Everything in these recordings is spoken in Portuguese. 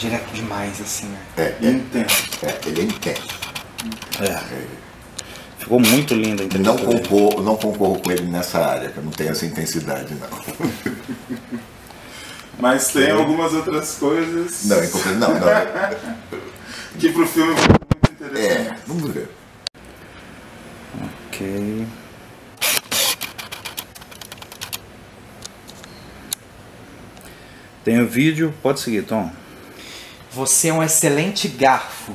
direto demais, assim, né? É, é, Intenso. é, ele é intenso. É. Ficou muito linda a Não entrevista dele. concorro, não concorro com ele nessa área, que eu não tenho essa intensidade, não. Mas tem algumas outras coisas Não, compre- não, não. que pro filme foi muito interessante. É, vamos ver. Ok. Tem o vídeo, pode seguir, Tom. Você é um excelente garfo.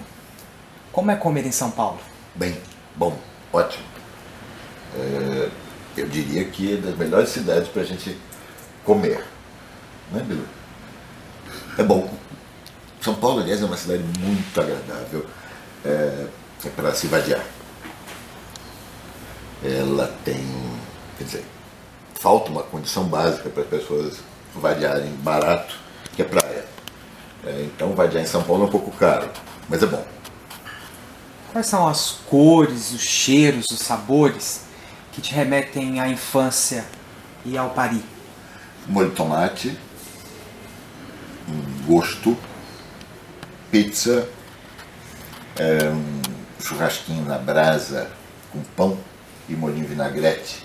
Como é comer em São Paulo? Bem, bom, ótimo. É, eu diria que é das melhores cidades para a gente comer. Né, Bilu? É bom. São Paulo, aliás, é uma cidade muito agradável é, é para se vadiar. Ela tem, quer dizer, falta uma condição básica para as pessoas vadiarem barato. É, então, vadiar em São Paulo é um pouco caro, mas é bom. Quais são as cores, os cheiros, os sabores que te remetem à infância e ao Paris? molho de tomate, um gosto, pizza, é, um churrasquinho na brasa com pão e molhinho vinagrete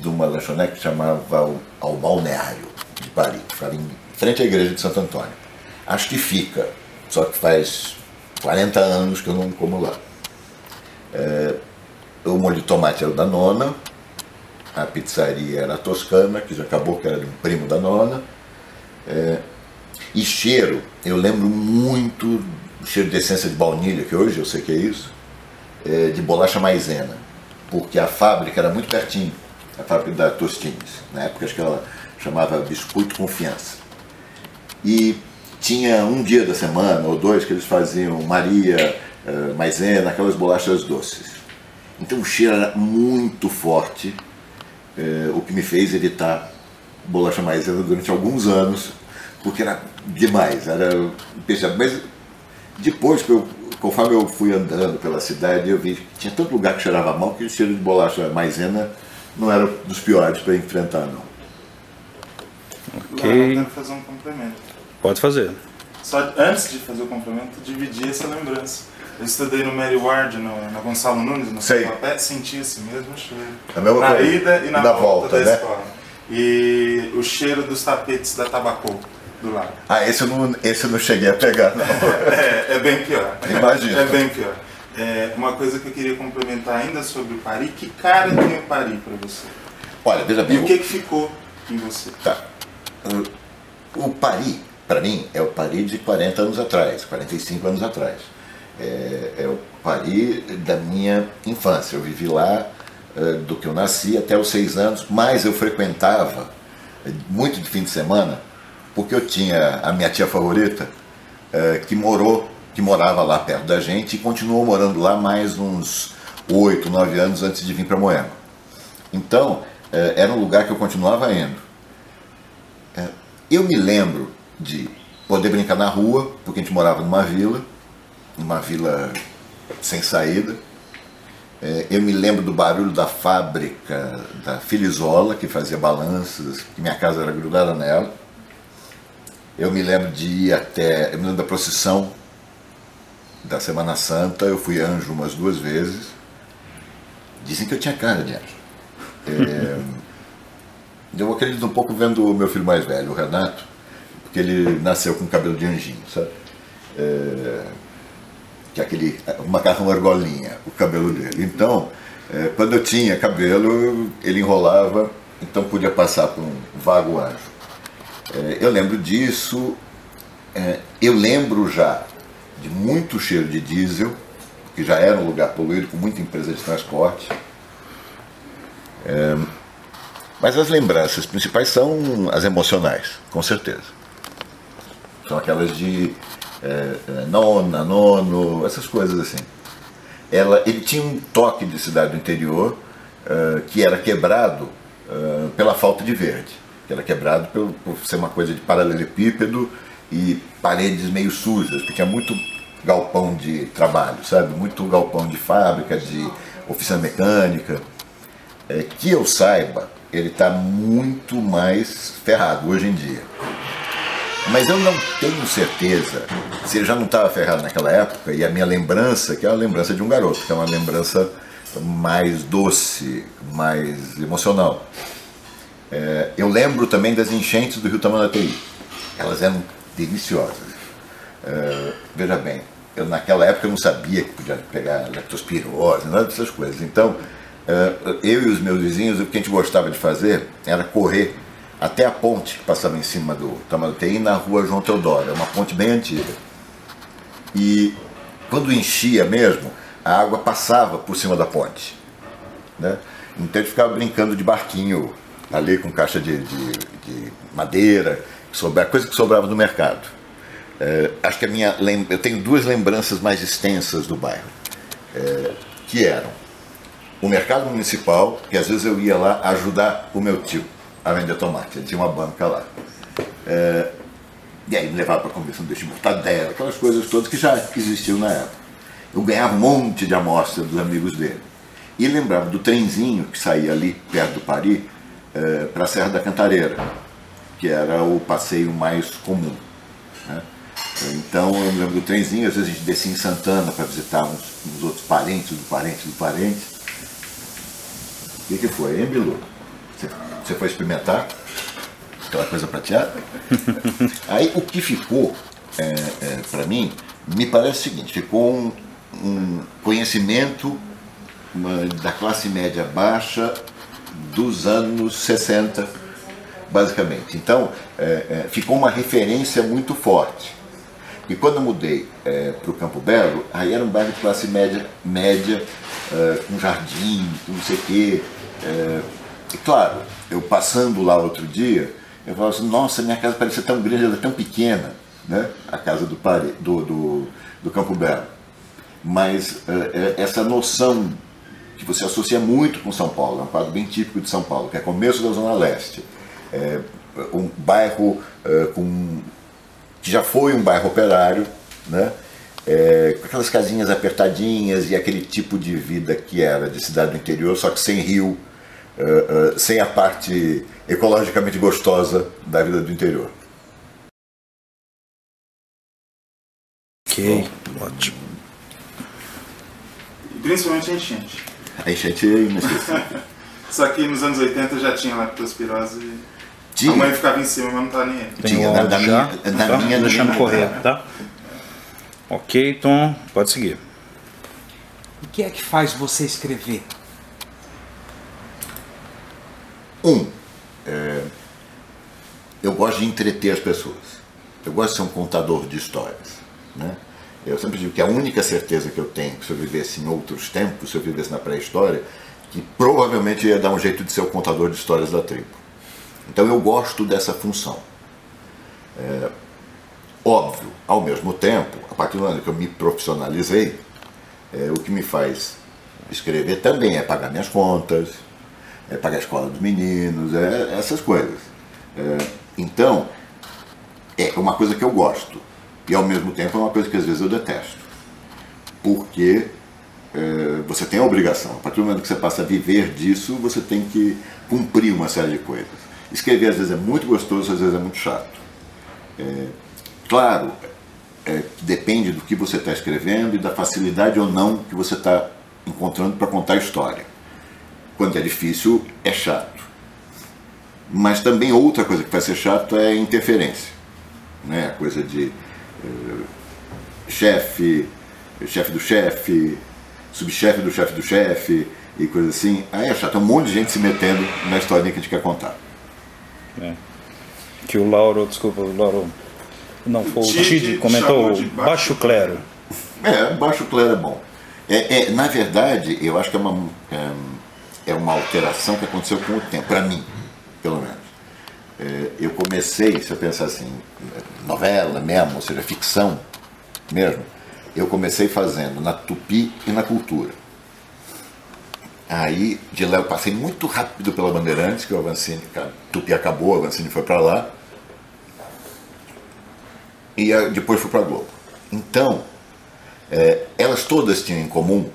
de uma lanchonete que chamava Ao Balneário de Paris, que ficava em frente à igreja de Santo Antônio. Acho que fica, só que faz 40 anos que eu não como lá. É, o molho de tomate era da nona, a pizzaria era Toscana, que já acabou, que era de um primo da nona. É, e cheiro, eu lembro muito do cheiro de essência de baunilha, que hoje eu sei que é isso, é, de bolacha maisena, porque a fábrica era muito pertinho, a fábrica da Tostines. Na época acho que ela chamava Biscoito Confiança. E tinha um dia da semana ou dois que eles faziam Maria, eh, maisena, aquelas bolachas doces. Então o cheiro era muito forte, eh, o que me fez evitar bolacha maisena durante alguns anos, porque era demais, era impressionante. Mas depois, que eu, conforme eu fui andando pela cidade, eu vi que tinha tanto lugar que cheirava mal que o cheiro de bolacha maisena não era dos piores para enfrentar, não. Ok. Agora eu quero fazer um complemento. Pode fazer. Só antes de fazer o complemento, dividir essa lembrança. Eu estudei no Mary Ward, no, na Gonçalo Nunes, no Sei. Papé, senti esse mesmo cheiro. A mesma na coisa. ida e na Da volta, volta, da né? escola. E o cheiro dos tapetes da Tabacô do lado. Ah, esse eu não, esse eu não cheguei a pegar, não. É, é bem pior. Imagino. É bem pior. É, uma coisa que eu queria complementar ainda sobre o Paris, que cara tem o Paris para você? Olha, veja bem, E o que, que ficou em você? Tá. O- O Paris, para mim, é o Paris de 40 anos atrás, 45 anos atrás. É, é o Paris da minha infância. Eu vivi lá do que eu nasci até os seis anos, mas eu frequentava muito de fim de semana, porque eu tinha a minha tia favorita que morou, que morava lá perto da gente e continuou morando lá mais uns oito, nove anos antes de vir para Moema. Então, era um lugar que eu continuava indo. Eu me lembro de poder brincar na rua, porque a gente morava numa vila, numa vila sem saída. É, Eu me lembro do barulho da fábrica da Filizola, que fazia balanças, que minha casa era grudada nela. Eu me lembro de ir até. Eu me lembro da procissão da Semana Santa, eu fui anjo umas duas vezes. Dizem que eu tinha cara de anjo. É, eu acredito um pouco vendo o meu filho mais velho, o Renato, porque ele nasceu com cabelo de anjinho, sabe? É, que é aquele macarrão argolinha, o cabelo dele. Então, é, quando eu tinha cabelo, ele enrolava, então podia passar por um vago anjo. É, eu lembro disso, é, eu lembro já de muito cheiro de diesel, que já era um lugar poluído com muita empresa de transporte. É, mas as lembranças principais são as emocionais, com certeza. São aquelas de é, é, nona, nono, essas coisas assim. Ela, ele tinha um toque de cidade do interior é, que era quebrado é, pela falta de verde. Que era quebrado pelo, por ser uma coisa de paralelepípedo e paredes meio sujas, porque tinha muito galpão de trabalho, sabe? Muito galpão de fábrica, de oficina mecânica. É, que eu saiba, ele está muito mais ferrado hoje em dia. Mas eu não tenho certeza se ele já não estava ferrado naquela época e a minha lembrança, que é a lembrança de um garoto, que é uma lembrança mais doce, mais emocional. É, eu lembro também das enchentes do Rio Tamanduateí. Elas eram deliciosas. É, veja bem, eu naquela época eu não sabia que podia pegar leptospirose, nada dessas coisas. Então, é, eu e os meus vizinhos, o que a gente gostava de fazer era correr até a ponte que passava em cima do Tamanduateí na rua João Teodoro, é uma ponte bem antiga. E quando enchia mesmo, a água passava por cima da ponte. Né? Então a gente ficava brincando de barquinho ali com caixa de, de, de madeira, sobra, coisa que sobrava do mercado. É, acho que a minha eu tenho duas lembranças mais extensas do bairro, é, que eram o mercado municipal, que às vezes eu ia lá ajudar o meu tio a vender tomate, ele tinha uma banca lá. É, e aí me levava para comer sanduíche de mortadela, aquelas coisas todas que já existiam na época. Eu ganhava um monte de amostra dos amigos dele. E lembrava do trenzinho que saía ali perto do Paris é, para a Serra da Cantareira, que era o passeio mais comum. Né? Então eu me lembro do trenzinho, às vezes a gente descia em Santana para visitar uns, uns, outros parentes do parente do parente. O que, que foi, hein, Bilu? Você, você foi experimentar? Aquela coisa prateada? Aí o que ficou, é, é, para mim, me parece o seguinte, ficou um, um conhecimento uma, da classe média baixa dos anos 60, basicamente. Então, é, é, ficou uma referência muito forte. E quando eu mudei é, para o Campo Belo, aí era um bairro de classe média, média é, com jardim, não sei o quê. Claro, eu passando lá outro dia, eu falava assim, nossa, minha casa parecia tão grande, ela é tão pequena, né? a casa do, do, do, do Campo Belo. Mas é, essa noção que você associa muito com São Paulo, é um quadro bem típico de São Paulo, que é começo da Zona Leste. É um bairro é, com, que já foi um bairro operário, né? É, com aquelas casinhas apertadinhas e aquele tipo de vida que era de cidade do interior, só que sem rio, é sem a parte ecologicamente gostosa da vida do interior. Ok, Bom. ótimo. E principalmente a enchente. A enchente é inesquecível. Só que nos anos 80 já tinha leptospirose e tinha. a mãe ficava em cima, mas não tá nem aí. Tem tinha, na, na, já, minha, na tá? minha Deixando correr, tá? Ok, então pode seguir. O que é que faz você escrever? Um, é, eu gosto de entreter as pessoas. Eu gosto de ser um contador de histórias. Né? Eu sempre digo que a única certeza que eu tenho se eu vivesse em outros tempos, se eu vivesse na pré-história, que provavelmente ia dar um jeito de ser o contador de histórias da tribo. Então eu gosto dessa função. É, óbvio, ao mesmo tempo, a partir do momento que eu me profissionalizei, é, o que me faz escrever também é pagar minhas contas, é pagar a escola dos meninos, é, essas coisas. É, então, é uma coisa que eu gosto. E ao mesmo tempo é uma coisa que às vezes eu detesto. Porque é, você tem a obrigação, a partir do momento que você passa a viver disso, você tem que cumprir uma série de coisas. Escrever às vezes é muito gostoso, às vezes é muito chato. É, claro, é, depende do que você está escrevendo e da facilidade ou não que você está encontrando para contar a história. Quando é difícil, é chato. Mas também outra coisa que vai ser chato é a interferência. Né? A coisa de eh, chefe, chefe do chefe, subchefe do chefe do chefe e coisa assim. Aí é chato, tem um monte de gente se metendo na historinha que a gente quer contar. É. Que o Lauro, desculpa, o Lauro não foi o Tid comentou baixo, baixo clero. É, baixo clero é bom. É, é, na verdade, eu acho que é uma, é, é uma alteração que aconteceu com o tempo, para mim, pelo menos. É, eu comecei, se eu pensar assim, novela mesmo, ou seja, ficção mesmo, eu comecei fazendo na Tupi e na Cultura. Aí, de lá eu passei muito rápido pela Bandeirantes, que o Avancini, Tupi acabou, o Avancini foi para lá. E depois fui para Globo. Então, é, elas todas tinham em comum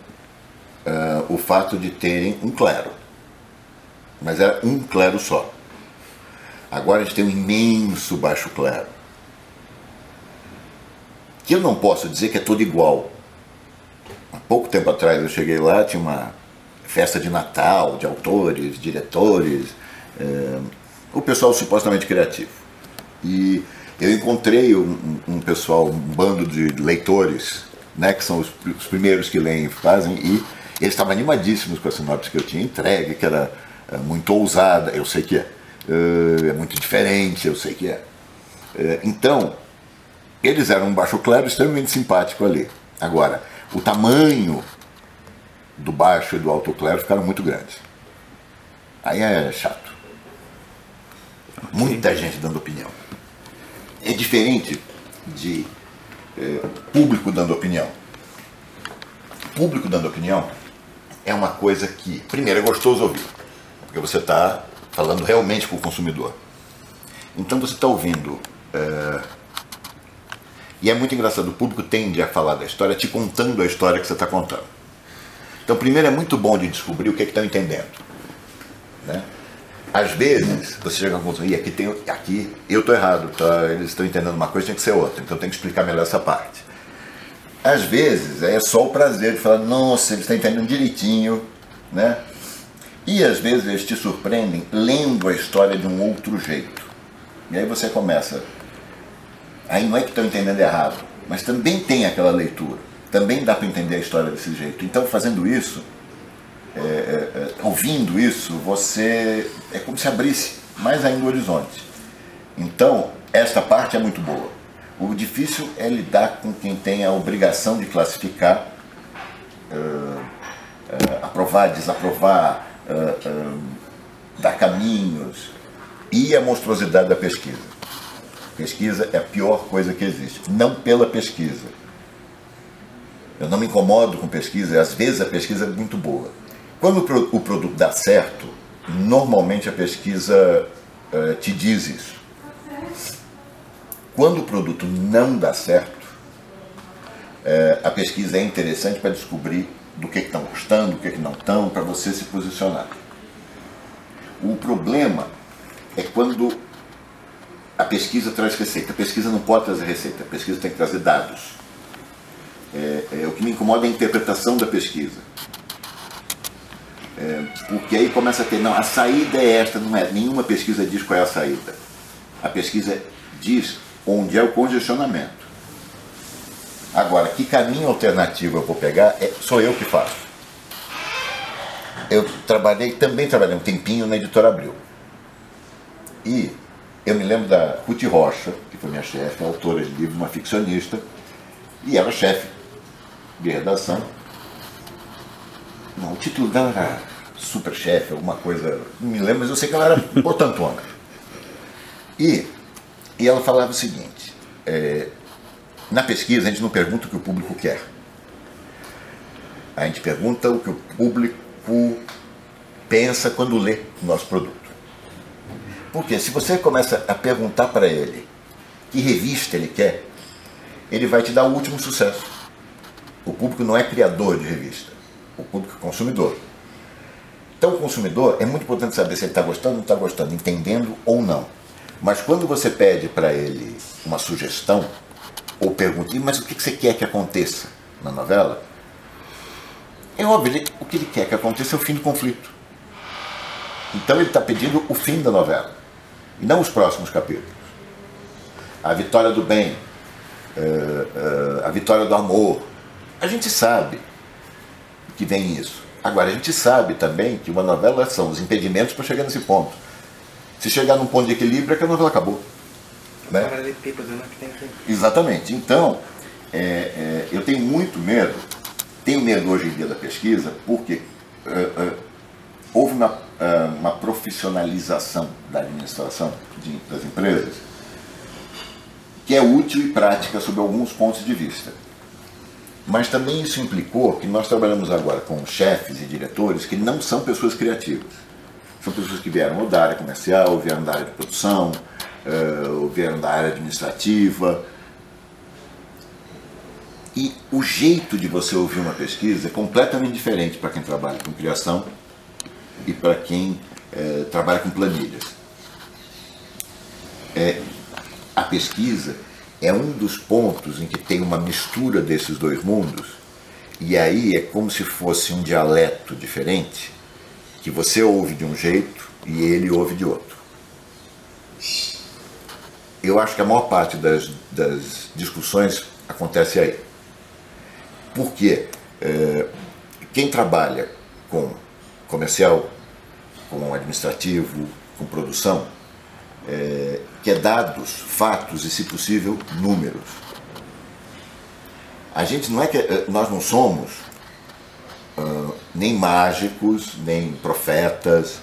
é, o fato de terem um clero. Mas era um clero só. Agora a gente tem um imenso baixo clero. que eu não posso dizer que é tudo igual. Há pouco tempo atrás eu cheguei lá, tinha uma festa de Natal, de autores, diretores, é, o pessoal supostamente criativo. E eu encontrei um, um, pessoal, um bando de leitores, né, que são os, os primeiros que leem e fazem, e eles estavam animadíssimos com a sinopse que eu tinha entregue, que era é, muito ousada, eu sei que é, é, é muito diferente, eu sei que é. é então, eles eram um baixo clero extremamente simpático ali. Agora, o tamanho do baixo e do alto clero ficaram muito grandes. Aí é chato. Muita gente dando opinião. É diferente de é, público dando opinião. Público dando opinião é uma coisa que, primeiro, é gostoso ouvir, porque você está falando realmente com o consumidor. Então você está ouvindo. É, e é muito engraçado, o público tende a falar da história te contando a história que você está contando. Então, primeiro é muito bom de descobrir o que é estão entendendo. Né? Às vezes, você chega à conclusão, e aqui, tem, aqui eu estou errado, tá? eles estão entendendo uma coisa, tem que ser outra, então tem que explicar melhor essa parte. Às vezes, é só o prazer de falar, nossa, eles estão entendendo direitinho, né? E às vezes eles te surpreendem lendo a história de um outro jeito. E aí você começa, aí não é que estão entendendo errado, mas também tem aquela leitura também dá para entender a história desse jeito. Então, fazendo isso, é, é, é, ouvindo isso, você é como se abrisse mais ainda o horizonte. Então, esta parte é muito boa. O difícil é lidar com quem tem a obrigação de classificar, uh, uh, aprovar, desaprovar, uh, dar caminhos e a monstruosidade da pesquisa. Pesquisa é a pior coisa que existe. Não pela pesquisa, eu não me incomodo com pesquisa, às vezes a pesquisa é muito boa. Quando o produto dá certo, normalmente a pesquisa te diz isso. Quando o produto não dá certo, uh, a pesquisa é interessante para descobrir do que estão gostando, do que, que não estão, para você se posicionar. O problema é quando a pesquisa traz receita. A pesquisa não pode trazer receita, a pesquisa tem que trazer dados. É, é, o que me incomoda é a interpretação da pesquisa. É, porque aí começa a ter, não, a saída é esta, não é, nenhuma pesquisa diz qual é a saída. A pesquisa diz onde é o congestionamento. Agora, que caminho alternativo eu vou pegar, é, sou eu que faço. Eu trabalhei, também trabalhei um tempinho na Editora Abril. E eu me lembro da Ruth Rocha, que foi minha chefe, autora de livro, uma ficcionista, e era chefe de redação. Não, o título dela era super chefe, alguma coisa, não me lembro, mas eu sei que ela era botantona. E, e ela falava o seguinte, é, na pesquisa a gente não pergunta o que o público quer. A gente pergunta o que o público pensa quando lê o nosso produto. Porque se você começa a perguntar para ele que revista ele quer, ele vai te dar o último sucesso. O público não é criador de revista, o público é consumidor. Então, o consumidor é muito importante saber se ele está gostando ou não está gostando, entendendo ou não. Mas quando você pede para ele uma sugestão, ou pergunta, mas o que você quer que aconteça na novela? É óbvio, o que ele quer que aconteça é o fim do conflito. Então ele está pedindo o fim da novela, e não os próximos capítulos. A vitória do bem, eh, eh, a vitória do amor, a gente sabe que vem isso. Agora, a gente sabe também que uma novela são os impedimentos para chegar nesse ponto. Se chegar num ponto de equilíbrio, é que a novela acabou. Né? Exatamente. Então, é, é, eu tenho muito medo, tenho medo hoje em dia da pesquisa, porque é, é houve uma, é, uma, profissionalização da administração de, das empresas que é útil e prática sob alguns pontos de vista. Mas também isso implicou que nós trabalhamos agora com chefes e diretores que não são pessoas criativas. São pessoas que vieram ou da área comercial, ou vieram da área de produção, eh, ou vieram da área administrativa. E o jeito de você ouvir uma pesquisa é completamente diferente para quem trabalha com criação e para quem é, trabalha com planilhas. É, a pesquisa é um dos pontos em que tem uma mistura desses dois mundos, e aí é como se fosse um dialeto diferente, que você ouve de um jeito e ele ouve de outro. Eu acho que a maior parte das, das discussões acontece aí. Porque é, quem trabalha com comercial, com administrativo, com produção, é, quer dados, fatos e, se possível, números. A gente não é que é, nós não somos uh, nem mágicos, nem profetas,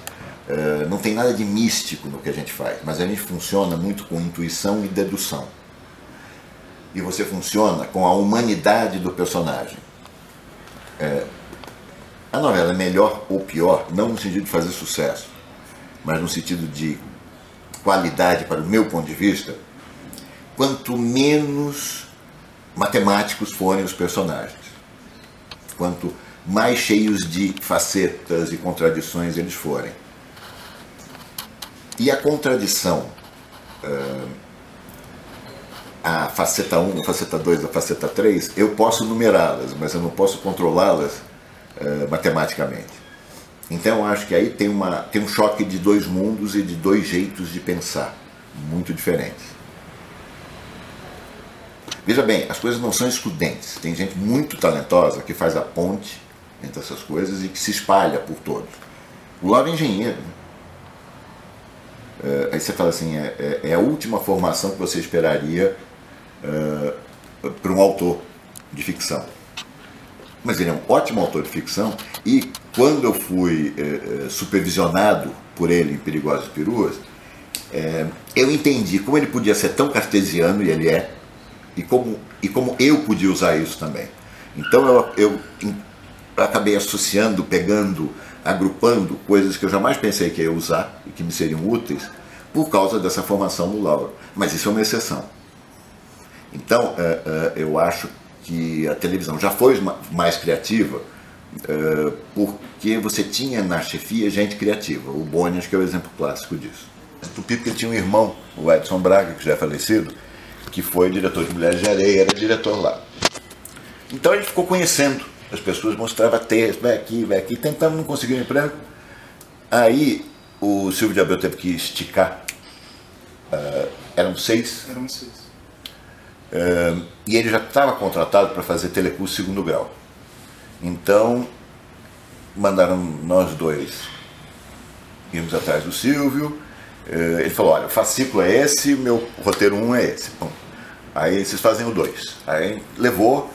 uh, não tem nada de místico no que a gente faz, mas a gente funciona muito com intuição e dedução. E você funciona com a humanidade do personagem. É, a novela é melhor ou pior, não no sentido de fazer sucesso, mas no sentido de qualidade, para o meu ponto de vista, quanto menos matemáticos forem os personagens, quanto mais cheios de facetas e contradições eles forem. E a contradição, a faceta 1, a faceta 2, a faceta 3, eu posso numerá-las, mas eu não posso controlá-las matematicamente. Então acho que aí tem, uma, tem um choque de dois mundos e de dois jeitos de pensar, muito diferentes. Veja bem, as coisas não são excludentes. Tem gente muito talentosa que faz a ponte entre essas coisas e que se espalha por todos. O Lauro é engenheiro. Né? É, aí você fala assim, é, é, é, a última formação que você esperaria é, para um autor de ficção mas ele é um ótimo autor de ficção e quando eu fui é, supervisionado por ele em Perigosas Peruas, é, eu entendi como ele podia ser tão cartesiano, e ele é, e como, e como eu podia usar isso também. Então eu, eu acabei associando, pegando, agrupando coisas que eu jamais pensei que ia usar e que me seriam úteis por causa dessa formação no Lauro. Mas isso é uma exceção. Então, é, eu acho que a televisão já foi mais criativa uh, porque você tinha na chefia gente criativa. O Boni, que é o exemplo clássico disso. O Pipo tinha um irmão, o Edson Braga, que já é falecido, que foi diretor de Mulheres de Areia, era diretor lá. Então ele ficou conhecendo as pessoas, mostrava texto, vai aqui, vai aqui, tentando não conseguir um emprego. Aí o Silvio de Abreu teve que esticar. Uh, eram seis. Eram seis e ele já estava contratado para fazer telecurso segundo grau. Então, mandaram nós dois irmos atrás do Silvio. ele falou: Olha, o fascículo é esse, meu roteiro 1 um é esse. Bom, aí vocês fazem o 2. Aí levou.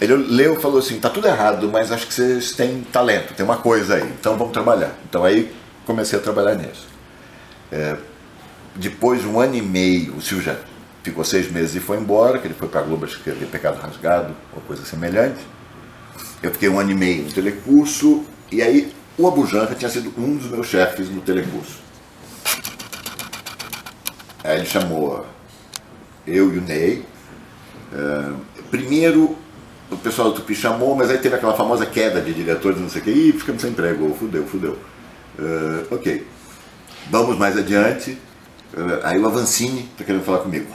Ele leu e falou assim: Tá tudo errado, mas acho que vocês têm talento, tem uma coisa aí, então vamos trabalhar. Então aí comecei a trabalhar nisso. É, depois de um ano e meio, o Silvio já ficou seis meses e foi embora, que ele foi para a Globo escrever Pecado Rasgado, ou coisa semelhante. Eu fiquei um ano e meio no telecurso, e aí o Abujanra tinha sido um dos meus chefes no telecurso. Aí ele chamou eu e o Ney. Uh, primeiro, o pessoal do Tupi chamou, mas aí teve aquela famosa queda de diretores, não sei o que, e ficamos sem emprego, fudeu, fudeu. Uh, ok. Vamos mais adiante. Aí o Avancini está querendo falar comigo.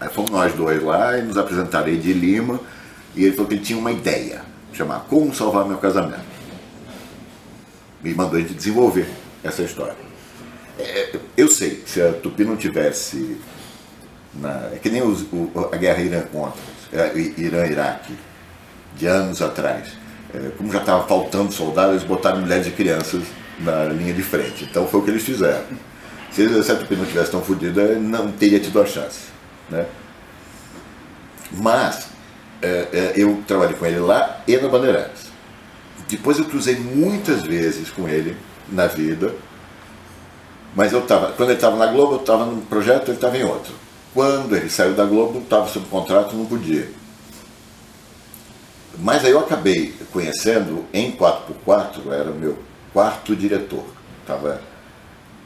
Aí fomos nós dois lá e nos apresentaram de Lima e ele falou que ele tinha uma ideia, chamar Como Salvar Meu Casamento. Me mandou a gente desenvolver essa história. É, eu sei se a Tupi não tivesse. Na, é que nem os, o, a guerra Irã contra, Irã-Iraque, de anos atrás. É, como já estava faltando soldados, eles botaram mulheres e crianças na linha de frente. Então foi o que eles fizeram. Se a Tupi não tivesse tão não teria tido a chance. Né? Mas é, é, eu trabalhei com ele lá e na Bandeirantes. Depois eu cruzei muitas vezes com ele na vida, mas eu tava, quando ele estava na Globo, eu estava num projeto, ele estava em outro. Quando ele saiu da Globo, estava sob contrato, não podia. Mas aí eu acabei conhecendo em 4x4, era o meu quarto diretor. Estava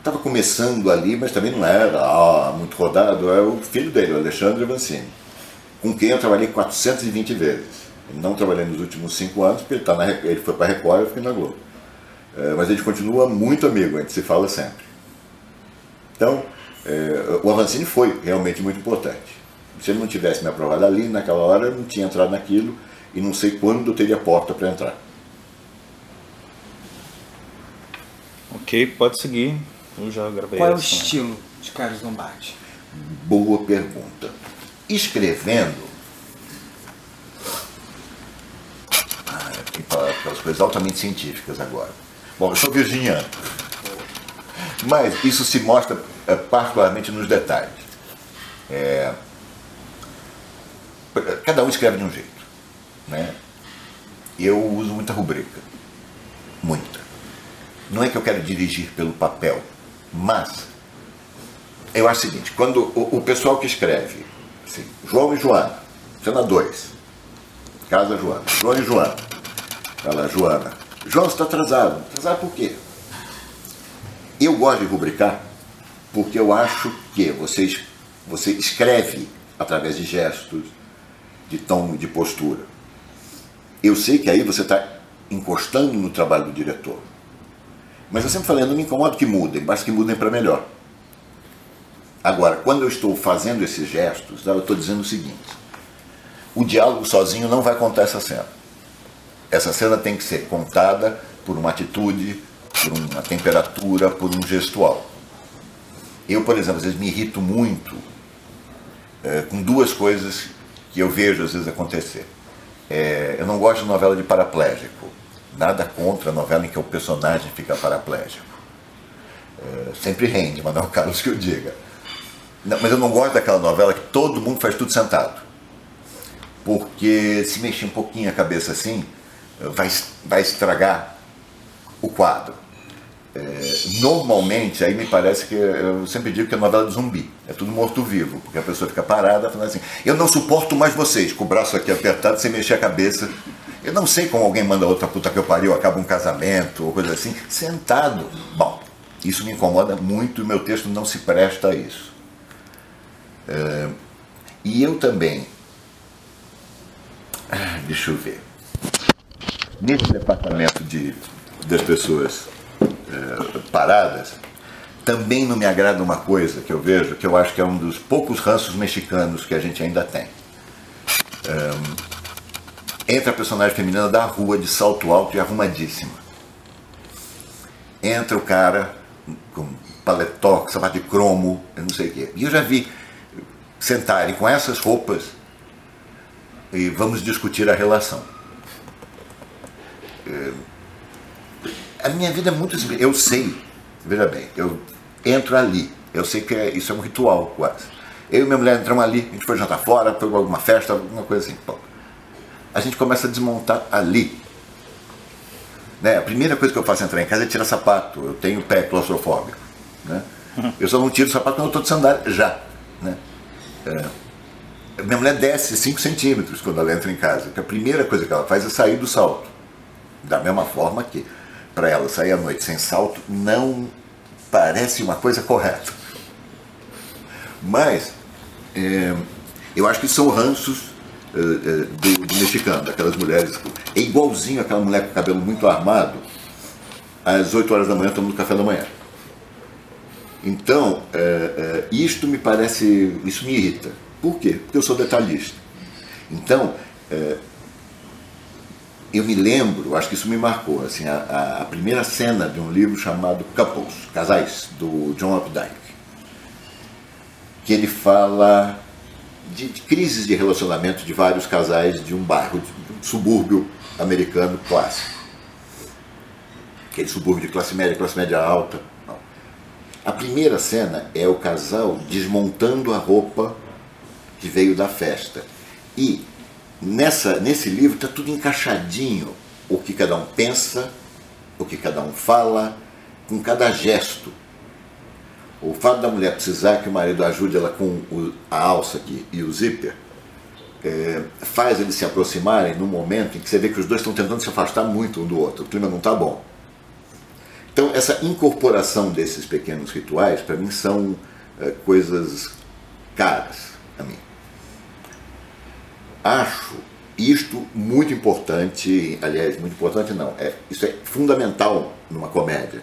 tava começando ali, mas também não era ah, muito rodado, é o filho dele, o Alexandre Vancini, com quem eu trabalhei 420 vezes. Não trabalhei nos últimos cinco anos, porque ele, tá na, ele foi para a Record e eu fiquei na Globo. É, mas a gente continua muito amigo, a gente se fala sempre. Então, É, o Avancini foi realmente muito importante. Se ele não tivesse me aprovado ali, naquela hora, eu não tinha entrado naquilo e não sei quando eu teria porta para entrar. Ok, pode seguir. Eu já gravei Qual é o essa. estilo de Carlos Lombardi? Boa pergunta. Escrevendo. Ah, eu tenho que falar aquelas coisas altamente científicas agora. Bom, eu sou virginiano. Mas isso se mostra particularmente nos detalhes. É, cada um escreve de um jeito. Né? Eu uso muita rubrica. Muita. Não é que eu quero dirigir pelo papel, mas eu acho o seguinte, quando o, o pessoal que escreve, assim, João e Joana, cena 2, casa Joana, João e Joana, fala, Joana, João, está atrasado. Atrasado por quê? Eu gosto de rubricar porque eu acho que vocês, você escreve através de gestos, de tom, de postura. Eu sei que aí você está encostando no trabalho do diretor. Mas eu sempre falei, não me incomodo que mudem, basta que mudem para melhor. Agora, quando eu estou fazendo esses gestos, eu estou dizendo o seguinte: o diálogo sozinho não vai contar essa cena. Essa cena tem que ser contada por uma atitude, por uma temperatura, por um gestual. Eu, por exemplo, às vezes me irrito muito é, com duas coisas que eu vejo às vezes acontecer. É, eu não gosto de novela de paraplégico. Nada contra a novela em que o personagem fica paraplégico. É, sempre rende, não é Carlos que eu diga. Não, mas eu não gosto daquela novela que todo mundo faz tudo sentado. Porque se mexer um pouquinho a cabeça assim, vai, vai estragar o quadro. É, normalmente, aí me parece que eu sempre digo que é novela de zumbi, é tudo morto-vivo, porque a pessoa fica parada falando assim: Eu não suporto mais vocês, com o braço aqui apertado, sem mexer a cabeça. Eu não sei como alguém manda outra puta que eu pariu, acaba um casamento ou coisa assim, sentado. Bom, isso me incomoda muito e meu texto não se presta a isso. É, e eu também. Ah, deixa eu ver. Nesse departamento de, das pessoas é, paradas, também não me agrada uma coisa que eu vejo, que eu acho que é um dos poucos ranços mexicanos que a gente ainda tem. É, entra a personagem feminina da rua de salto alto e arrumadíssima. Entra o cara com paletó, com sapato de cromo, eu não sei o quê. E eu já vi sentarem com essas roupas e vamos discutir a relação. A minha vida é muito simples. Eu sei, veja bem, eu entro ali. Eu sei que é, isso é um ritual quase. Eu e minha mulher entramos ali, a gente foi jantar fora, foi alguma festa, alguma coisa assim. Bom, a gente começa a desmontar ali. Né? A primeira coisa que eu faço é entrar em casa é tirar sapato. Eu tenho pé claustrofóbico. Né? Eu só não tiro o sapato quando eu estou de sandália já. Né? É, minha mulher desce 5 centímetros quando ela entra em casa. Que a primeira coisa que ela faz é sair do salto. Da mesma forma que para ela sair à noite sem salto não parece uma coisa correta. Mas é, eu acho que são ranços é, do, do, mexicano, daquelas mulheres. É igualzinho aquela mulher com o cabelo muito armado, às 8 horas da manhã tomando café da manhã. Então, é, isto me parece, isso me irrita. Por quê? Porque eu sou detalhista. Então, eu me lembro, acho que isso me marcou, assim, a, a, primeira cena de um livro chamado Couples, Casais, do John Updike, que ele fala de, de crises de relacionamento de vários casais de um bairro, de um subúrbio americano clássico. Aquele subúrbio de classe média, classe média alta. Não. A primeira cena é o casal desmontando a roupa que veio da festa. E nessa, nesse livro está tudo encaixadinho. O que cada um pensa, o que cada um fala, com cada gesto. O fato da mulher precisar que o marido ajude ela com a alça aqui e o zíper é, faz eles se aproximarem num momento em que você vê que os dois estão tentando se afastar muito um do outro. O clima não está bom. Então, essa incorporação desses pequenos rituais, para mim, são é, coisas caras a mim. Acho isto muito importante, aliás, muito importante não, é, isso é fundamental numa comédia,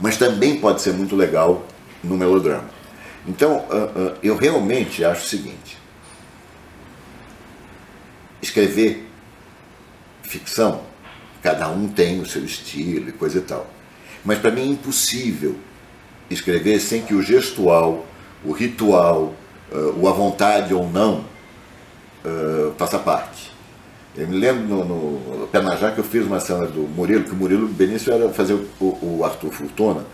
mas também pode ser muito legal no melodrama. Então, eu realmente acho o seguinte: escrever ficção, cada um tem o seu estilo e coisa e tal. Mas para mim é impossível escrever sem que o gestual, o ritual, o à vontade ou não faça parte. Eu me lembro no, no na Jaca eu fiz uma cena do Murilo, que o Murilo Benício era fazer o, o Arthur Fortuna,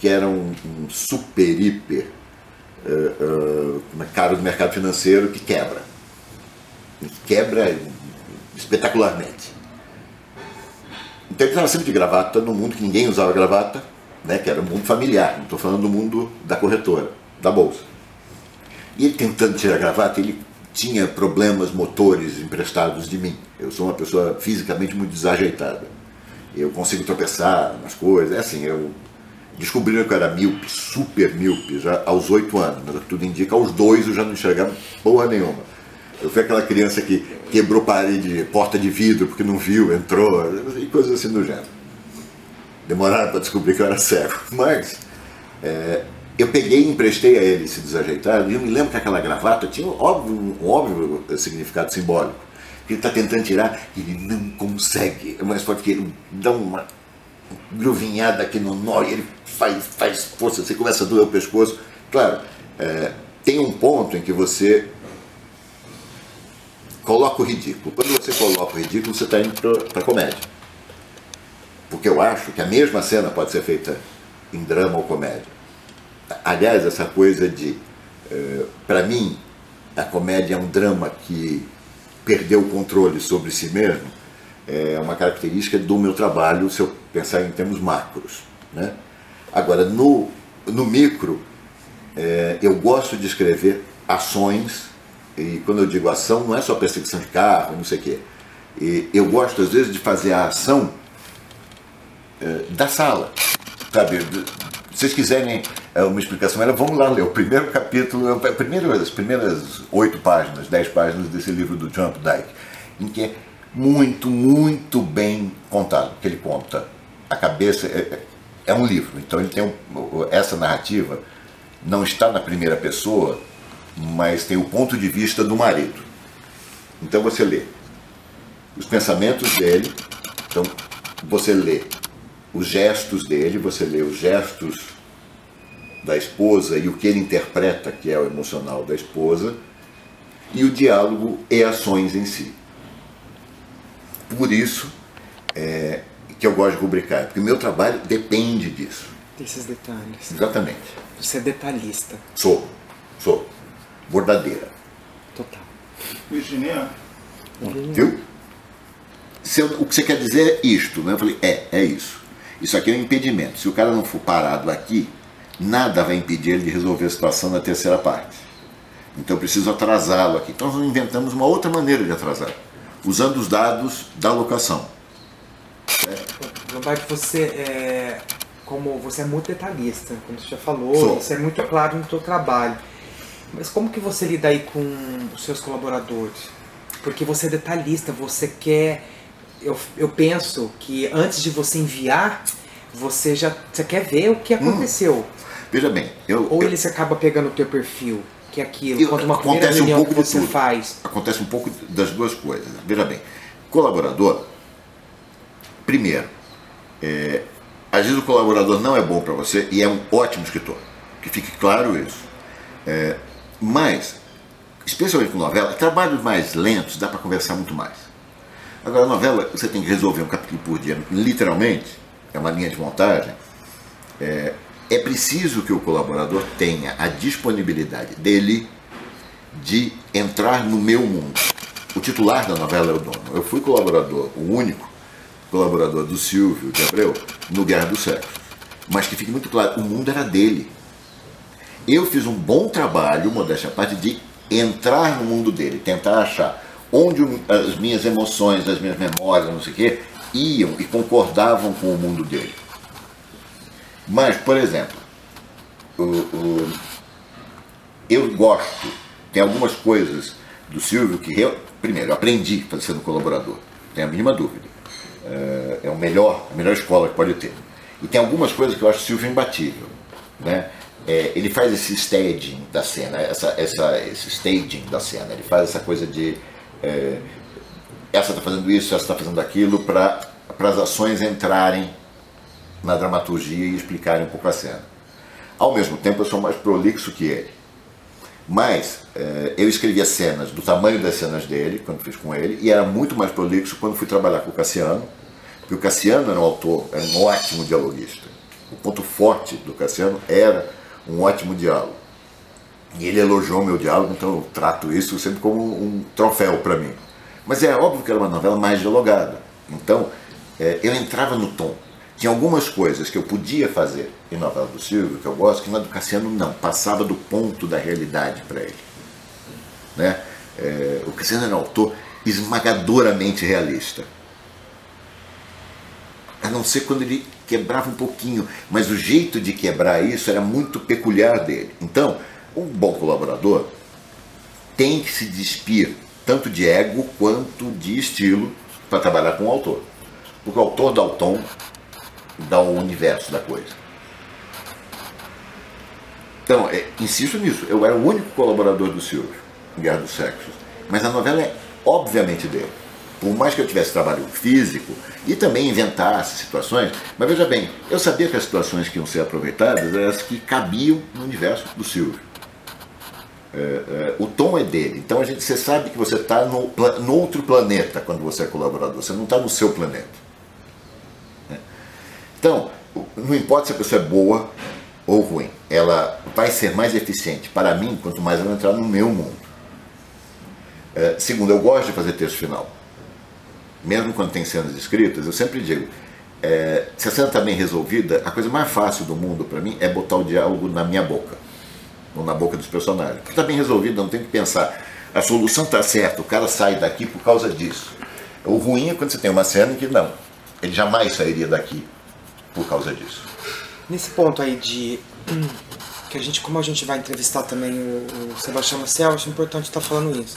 que era um, um super, hiper uh, uh, cara do mercado financeiro que quebra. Quebra espetacularmente. Então ele estava sempre de gravata no mundo que ninguém usava gravata, né, que era o um mundo familiar, não estou falando do mundo da corretora, da bolsa. E ele tentando tirar a gravata, ele tinha problemas motores emprestados de mim. Eu sou uma pessoa fisicamente muito desajeitada. Eu consigo tropeçar nas coisas. É assim, eu descobriram que eu era míope, super míope, já aos oito anos. Mas tudo indica, aos dois eu já não enxergava porra nenhuma. Eu fui aquela criança que quebrou parede, porta de vidro porque não viu, entrou, e coisas assim do gênero. Demoraram para descobrir que eu era cego. Mas é, eu peguei e emprestei a ele esse desajeitado, e eu me lembro que aquela gravata tinha um óbvio, um óbvio significado simbólico. Ele está tentando tirar ele não consegue. É mais forte que ele dá uma gruvinhada aqui no nó e ele faz, faz força, você começa a doer o pescoço. Claro, é, tem um ponto em que você coloca o ridículo. Quando você coloca o ridículo, você está indo para comédia. Porque eu acho que a mesma cena pode ser feita em drama ou comédia. Aliás, essa coisa de. Eh, para mim, a comédia é um drama que perdeu o controle sobre si mesmo, é uma característica do meu trabalho, se eu pensar em termos macros. Né? Agora, no, no micro, é, eu gosto de escrever ações, e quando eu digo ação, não é só perseguição de carro, não sei o quê. E eu gosto, às vezes, de fazer a ação é, da sala, sabe? Se vocês quiserem uma explicação melhor, vamos lá ler o primeiro capítulo, é primeiro, as primeiras oito páginas, dez páginas desse livro do John Updike, em que é muito, muito bem contado, que ele conta a cabeça, é, é um livro, então ele tem um, essa narrativa, não está na primeira pessoa, mas tem o ponto de vista do marido. Então você lê os pensamentos dele, então você lê os gestos dele, você lê os gestos da esposa e o que ele interpreta, que é o emocional da esposa, e o diálogo e ações em si. Por isso é, que eu gosto de rubricar, porque o meu trabalho depende disso. Desses detalhes. Exatamente. Você é detalhista. Sou, sou. Bordadeira. Total. Virginia? Viu? Eu, o que você quer dizer é isto, né? Eu falei, é, é isso. Isso aqui é um impedimento. Se o cara não for parado aqui, nada vai impedir ele de resolver a situação na terceira parte. Então eu preciso atrasá-lo aqui. Então nós inventamos uma outra maneira de atrasar, usando os dados da locação. Lombardi, você é, como você é muito detalhista, como você já falou, Sou. isso é muito claro no seu trabalho. Mas como que você lida aí com os seus colaboradores? Porque você é detalhista, você quer eu, eu penso que antes de você enviar, você já você quer ver o que aconteceu. Hum, veja bem, eu, ou eu, ele se acaba pegando o teu perfil, que é aquilo, quando uma reunião um pouco que você tudo. faz. Acontece um pouco das duas coisas. Veja bem, colaborador, primeiro, é, às vezes o colaborador não é bom para você e é um ótimo escritor, que fique claro isso. É, mas, especialmente com novela, trabalhos mais lentos dá para conversar muito mais. Agora, a novela, você tem que resolver um capítulo por dia, literalmente, é uma linha de montagem. É, é preciso que o colaborador tenha a disponibilidade dele de entrar no meu mundo. O titular da novela é o dono. Eu fui colaborador, o único colaborador do Silvio de Abreu no Guerra do Sexo. Mas que fique muito claro, o mundo era dele. Eu fiz um bom trabalho, modéstia à parte, de entrar no mundo dele, tentar achar onde as minhas emoções, as minhas memórias, não sei o quê, iam e concordavam com o mundo dele. Mas, por exemplo, o, o, eu gosto, tem algumas coisas do Silvio que, eu, primeiro, eu aprendi sendo colaborador, tem a mínima dúvida. É, é o melhor, a melhor escola que pode ter. E tem algumas coisas que eu acho o Silvio imbatível. Né? é, ele faz esse staging da cena, essa, essa, esse staging da cena, ele faz essa coisa de é, essa está fazendo isso, essa está fazendo aquilo, para as ações entrarem na dramaturgia e explicarem um pouco a cena. Ao mesmo tempo, eu sou mais prolixo que ele. Mas é, eu escrevia cenas do tamanho das cenas dele, quando fiz com ele, e era muito mais prolixo quando fui trabalhar com o Cassiano, porque o Cassiano era um autor, era um ótimo dialoguista. O ponto forte do Cassiano era um ótimo diálogo. E ele elogiou meu diálogo, então eu trato isso sempre como um troféu para mim. Mas é óbvio que era uma novela mais dialogada. Então é, eu entrava no tom. Tinha algumas coisas que eu podia fazer em novela do Silvio, que eu gosto, que na do Cassiano não. Passava do ponto da realidade para ele. Né? É, o Cassiano era um autor esmagadoramente realista. A não ser quando ele quebrava um pouquinho, mas o jeito de quebrar isso era muito peculiar dele. Então, um bom colaborador tem que se despir tanto de ego quanto de estilo para trabalhar com o autor. Porque o autor dá o tom, dá o universo da coisa. Então, é, insisto nisso, eu era o único colaborador do Silvio em Guerra dos Sexos, mas a novela é obviamente dele. Por mais que eu tivesse trabalho físico e também inventasse situações, mas veja bem, eu sabia que as situações que iam ser aproveitadas eram as que cabiam no universo do Silvio. É, é, o tom é dele. Então a gente, você sabe que você está no, no, outro planeta quando você é colaborador, você não está no seu planeta. Né? Então, não importa se a pessoa é boa ou ruim, ela vai ser mais eficiente para mim quanto mais ela entrar no meu mundo. É, segundo, eu gosto de fazer texto final. Mesmo quando tem cenas escritas, eu sempre digo: é, se a cena está bem resolvida, a coisa mais fácil do mundo para mim é botar o diálogo na minha boca ou na boca dos personagens. Porque está bem resolvido, não tem que pensar. A solução está certa, o cara sai daqui por causa disso. O ruim é quando você tem uma cena que não, ele jamais sairia daqui por causa disso. Nesse ponto aí de. Hum, que a gente, como a gente vai entrevistar também o, o Sebastião Marcel, acho importante estar tá falando isso.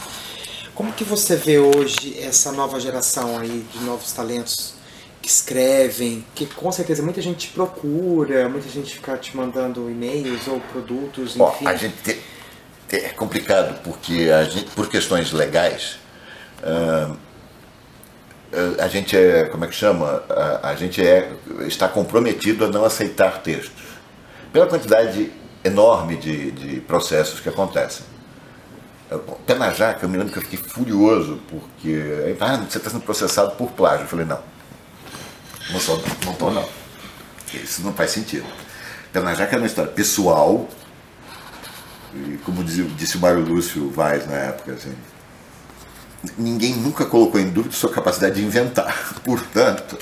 Como que você vê hoje essa nova geração aí de novos talentos que escrevem, que com certeza muita gente te procura, muita gente fica te mandando e-mails ou produtos, enfim. Ó, a gente te, te, é complicado porque a gente, por questões legais, uh, a gente é, como é que chama? A, a gente é, está comprometido a não aceitar textos. Pela quantidade enorme de, de processos que acontecem. Pé na jaca, eu me lembro que eu fiquei furioso, porque ah, você está sendo processado por plágio. Eu falei, não, não sou, não estou não. Isso não faz sentido. Pé na jaca é uma história pessoal, e como disse, disse o Mário Lúcio Vaz na época, assim, ninguém nunca colocou em dúvida sua capacidade de inventar. Portanto,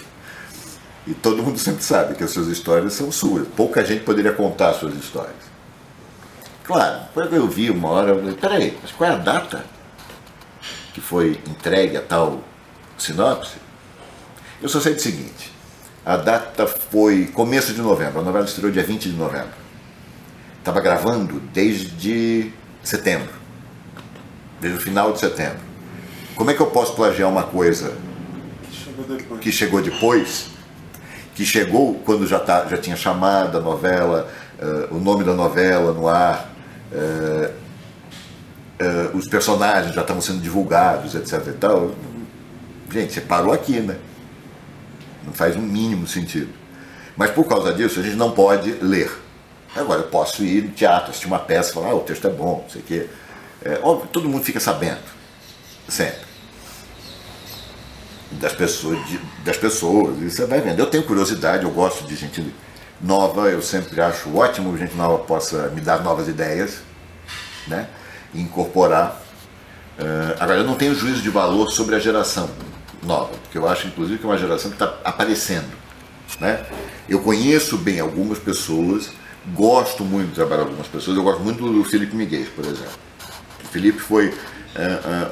e todo mundo sempre sabe que as suas histórias são suas. Pouca gente poderia contar as suas histórias. Claro, quando eu vi uma hora, eu falei, peraí, mas qual é a data que foi entregue a tal sinopse? Eu só sei do seguinte, a data foi começo de novembro, a novela estreou dia 20 de novembro. Estava gravando desde setembro, desde o final de setembro. Como é que eu posso plagiar uma coisa que chegou depois, que chegou quando já, tá, já tinha chamado a novela, uh, o nome da novela no ar, uh, uh, os personagens já estavam sendo divulgados, etc. E tal. Gente, você parou aqui, né? Não faz um mínimo sentido. Mas por causa disso, a gente não pode ler. Agora, eu posso ir no teatro, assistir uma peça falar, ah, o texto é bom, não sei o quê. É, óbvio, todo mundo fica sabendo. Sempre. Das pessoas, de, das pessoas, e você vai vendo. Eu tenho curiosidade, eu gosto de gente nova, eu sempre acho ótimo gente nova possa me dar novas ideias, né? E incorporar. Uh, agora, eu não tenho juízo de valor sobre a geração nova, porque eu acho, inclusive, que é uma geração que está aparecendo, né? Eu conheço bem algumas pessoas, gosto muito de trabalhar algumas pessoas, eu gosto muito do Felipe Miguel, por exemplo. O Felipe foi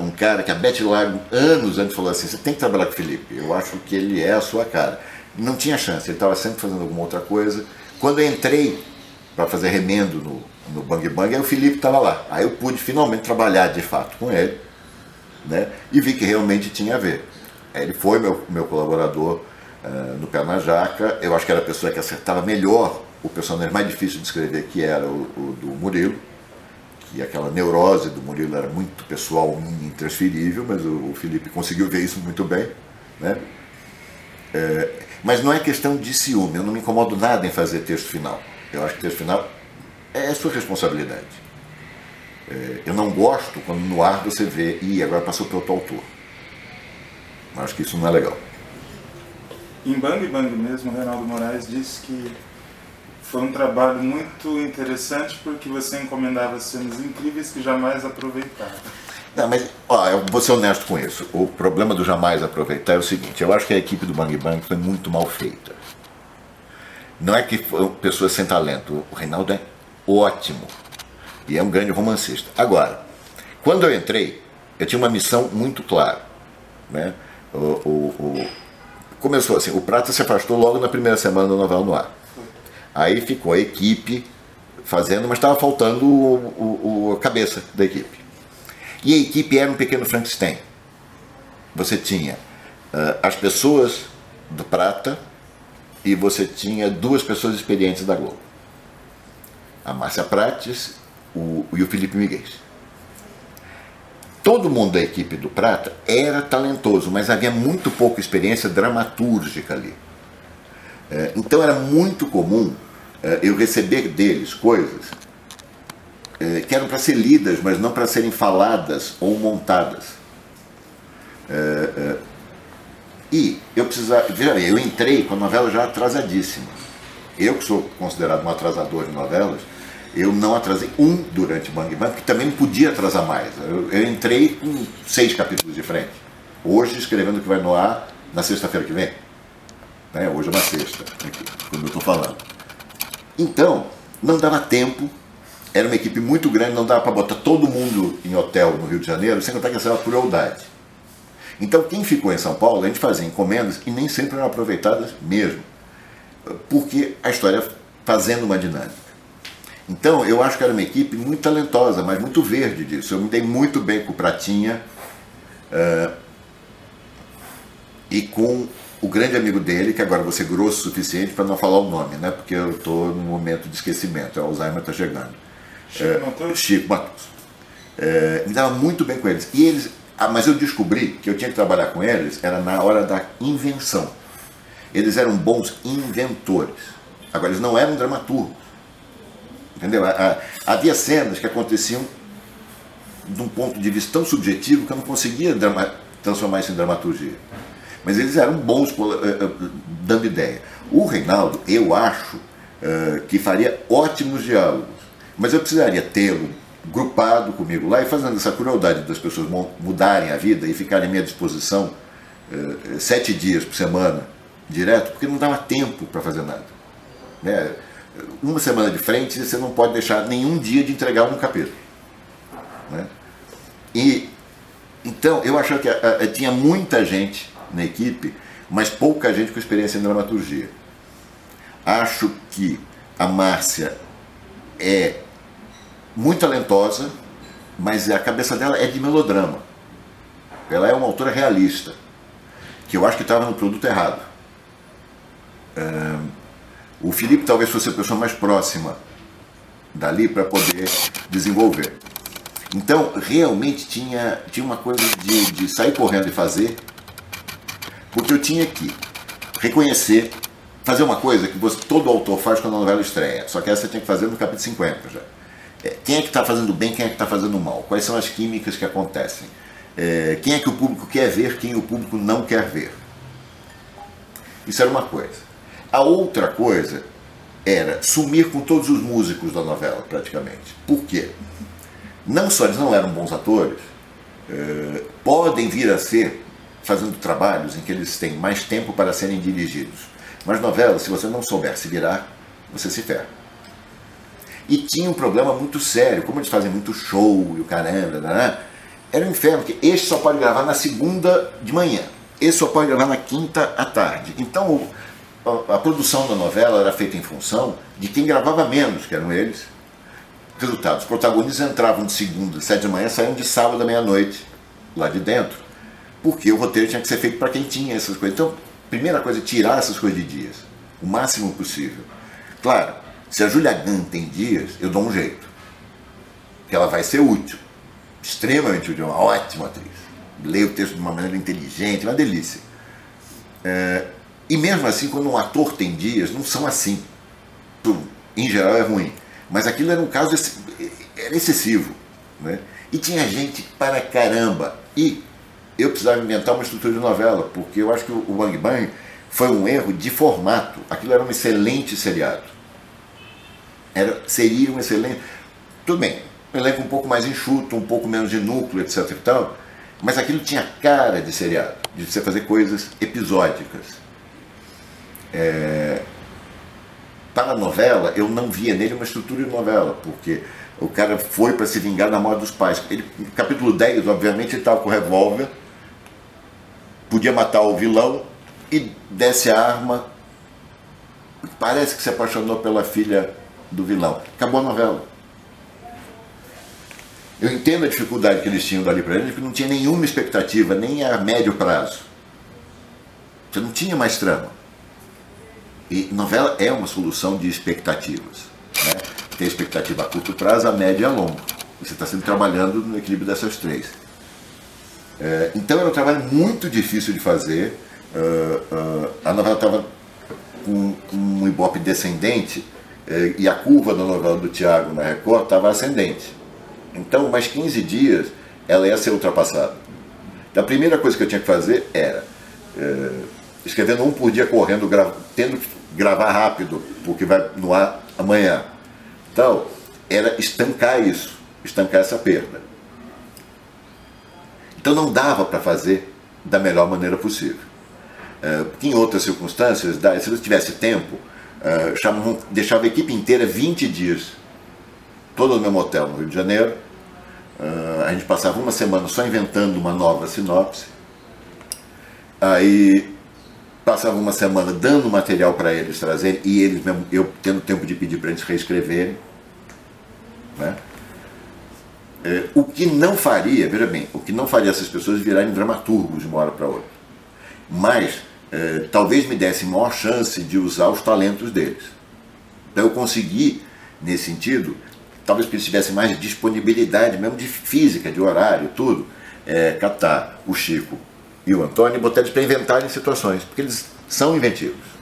um cara que a Beth Lago, anos antes, falou assim: você tem que trabalhar com o Felipe, eu acho que ele é a sua cara não tinha chance, ele estava sempre fazendo alguma outra coisa. Quando eu entrei para fazer remendo no, no Bang Bang, aí o Felipe estava lá. Aí eu pude finalmente trabalhar de fato com ele né? e vi que realmente tinha a ver. Ele foi meu, meu colaborador uh, no Pé na Jaca, eu acho que era a pessoa que acertava melhor o personagem mais difícil de escrever, que era o, o do Murilo, que aquela neurose do Murilo era muito pessoal, intransferível, mas o, Felipe conseguiu ver isso muito bem. Né? É, mas não é questão de ciúme, eu não me incomodo nada em fazer texto final. Eu acho que texto final é sua responsabilidade. É, eu não gosto quando no ar você vê, e agora passou para outro autor. Eu acho que isso não é legal. Em Bang Bang mesmo, Reinaldo Moraes disse que foi um trabalho muito interessante porque você encomendava cenas incríveis que jamais aproveitava. Não, mas ó, eu vou ser honesto com isso. O problema do jamais aproveitar é o seguinte: eu acho que a equipe do Bang Bang foi muito mal feita. Não é que foi pessoas sem talento. O Reinaldo é ótimo e é um grande romancista. Agora, quando eu entrei, eu tinha uma missão muito clara. Né? O, o, o... Começou assim: o Prata se afastou logo na primeira semana da novela no ar. Aí ficou a equipe fazendo, mas estava faltando o, o, a cabeça da equipe. E a equipe era um pequeno Frankenstein. Você tinha uh, as pessoas do Prata e você tinha duas pessoas experientes da Globo. A Márcia Prates o, e o Felipe Miguel. Todo mundo da equipe do Prata era talentoso, mas havia muito pouca experiência dramatúrgica ali. É, então era muito comum é, eu receber deles coisas é, que eram para ser lidas, mas não para serem faladas ou montadas. É, é, e eu precisava. Veja eu entrei com a novela já atrasadíssima. Eu, que sou considerado um atrasador de novelas, eu não atrasei um durante Bang Bang, porque também não podia atrasar mais. Eu, eu entrei com seis capítulos de frente. Hoje, escrevendo o que vai no ar na sexta-feira que vem. Né? Hoje é uma sexta, quando eu estou falando. Então, não dava tempo era uma equipe muito grande, não dava para botar todo mundo em hotel no Rio de Janeiro, sem contar que essa era uma crueldade. Então, quem ficou em São Paulo, a gente fazia encomendas e nem sempre eram aproveitadas mesmo, porque a história fazendo uma dinâmica. Então, eu acho que era uma equipe muito talentosa, mas muito verde disso. Eu me dei muito bem com o Pratinha uh, e com o grande amigo dele, que agora ser grosso o suficiente para não falar o nome, né? porque eu estou num momento de esquecimento, o Alzheimer está chegando. Chico é, Matheus? Chico Matheus. É, me dava muito bem com eles. E eles. Ah, mas eu descobri que eu tinha que trabalhar com eles era na hora da invenção. Eles eram bons inventores. Agora, eles não eram dramaturgos. Entendeu? Havia cenas que aconteciam de um ponto de vista tão subjetivo que eu não conseguia transformar isso em dramaturgia. Mas eles eram bons uh, uh, dando ideia. O Reinaldo, eu acho uh, que faria ótimos diálogos. Mas eu precisaria tê-lo grupado comigo lá e fazendo essa crueldade das pessoas mudarem a vida e ficarem à minha disposição eh, sete dias por semana, direto, porque não dava tempo para fazer nada. Né? Uma semana de frente você não pode deixar nenhum dia de entregar um capítulo. Né? E então eu acho que a, a, tinha muita gente na equipe, mas pouca gente com experiência em dramaturgia. Acho que a Márcia é muito talentosa, mas a cabeça dela é de melodrama. Ela é uma autora realista, que eu acho que estava no produto errado. o Felipe talvez fosse a pessoa mais próxima dali para poder desenvolver. Então, realmente tinha, tinha uma coisa de, de sair correndo e fazer, porque eu tinha que reconhecer, fazer uma coisa que você, todo autor faz quando a novela estreia, só que essa você tinha que fazer no capítulo 50 já. É, quem é que está fazendo bem, quem é que está fazendo mal, quais são as químicas que acontecem, é, quem é que o público quer ver, quem o público não quer ver. Isso era uma coisa. A outra coisa era sumir com todos os músicos da novela, praticamente. Por quê? Não só eles não eram bons atores, é, podem vir a ser fazendo trabalhos em que eles têm mais tempo para serem dirigidos. Mas novelas, se você não souber se virar, você se ferra. E tinha um problema muito sério, como eles fazem muito show e o caramba, né? era um inferno, porque este só pode gravar na segunda de manhã, esse só pode gravar na quinta à tarde. Então a, a produção da novela era feita em função de quem gravava menos, que eram eles. Resultado, os protagonistas entravam de segunda, sete da manhã, saíam de sábado à meia-noite, lá de dentro, porque o roteiro tinha que ser feito para quem tinha essas coisas. Então, primeira coisa, tirar essas coisas de dias, o máximo possível. Claro, Se a Julia Gunn tem dias, eu dou um jeito. Que ela vai ser útil. Extremamente útil, uma ótima atriz. Leio o texto de uma maneira inteligente, uma delícia. É, e mesmo assim, quando um ator tem dias, não são assim. Em geral é ruim. Mas aquilo era um caso era excessivo. Né? E tinha gente para caramba. E eu precisava inventar uma estrutura de novela, porque eu acho que o Bang Bang foi um erro de formato. Aquilo era um excelente seriado. Era, seria um excelente. Tudo bem, um elenco um pouco mais enxuto, um pouco menos de núcleo, etc. e tal, mas aquilo tinha cara de seriado, de você fazer coisas episódicas. É... Para a novela, eu não via nele uma estrutura de novela, porque o cara foi para se vingar da morte dos pais. Ele, capítulo 10, obviamente, ele estava com o revólver, podia matar o vilão e desce a arma. Parece que se apaixonou pela filha do vilão. Acabou a novela. Eu entendo a dificuldade que eles tinham dali para eles, porque não tinha nenhuma expectativa, nem a médio prazo. Você não tinha mais trama. E novela é uma solução de expectativas. Né? Tem expectativa a curto prazo, a média e a longo. Você está sempre trabalhando no equilíbrio dessas três. É, então era um trabalho muito difícil de fazer. Uh, uh, a novela estava com um ibope descendente uh, e a curva da novela do Tiago na Record estava ascendente. Então, mais 15 dias, ela ia ser ultrapassada. Então, a primeira coisa que eu tinha que fazer era escrevendo um por dia correndo, tendo que gravar rápido, porque vai no ar amanhã. Então, era estancar isso, estancar essa perda. Então não dava para fazer da melhor maneira possível. Uh, em outras circunstâncias, se eu tivesse tempo, chamavam, deixava a equipe inteira 20 dias, todo no mesmo hotel no Rio de Janeiro. Uh, a gente passava uma semana só inventando uma nova sinopse. Aí passava uma semana dando material para eles trazerem e eles mesmo, eu tendo tempo de pedir para eles reescreverem. Né? É, o que não faria, veja bem, o que não faria essas pessoas virarem dramaturgos de uma hora para outra. Mas é, talvez me desse maior chance de usar os talentos deles. Então eu consegui, nesse sentido, talvez porque eles tivessem mais disponibilidade, mesmo de física, de horário, tudo, é, captar o Chico e o Antônio e botar eles para inventarem situações, porque eles são inventivos.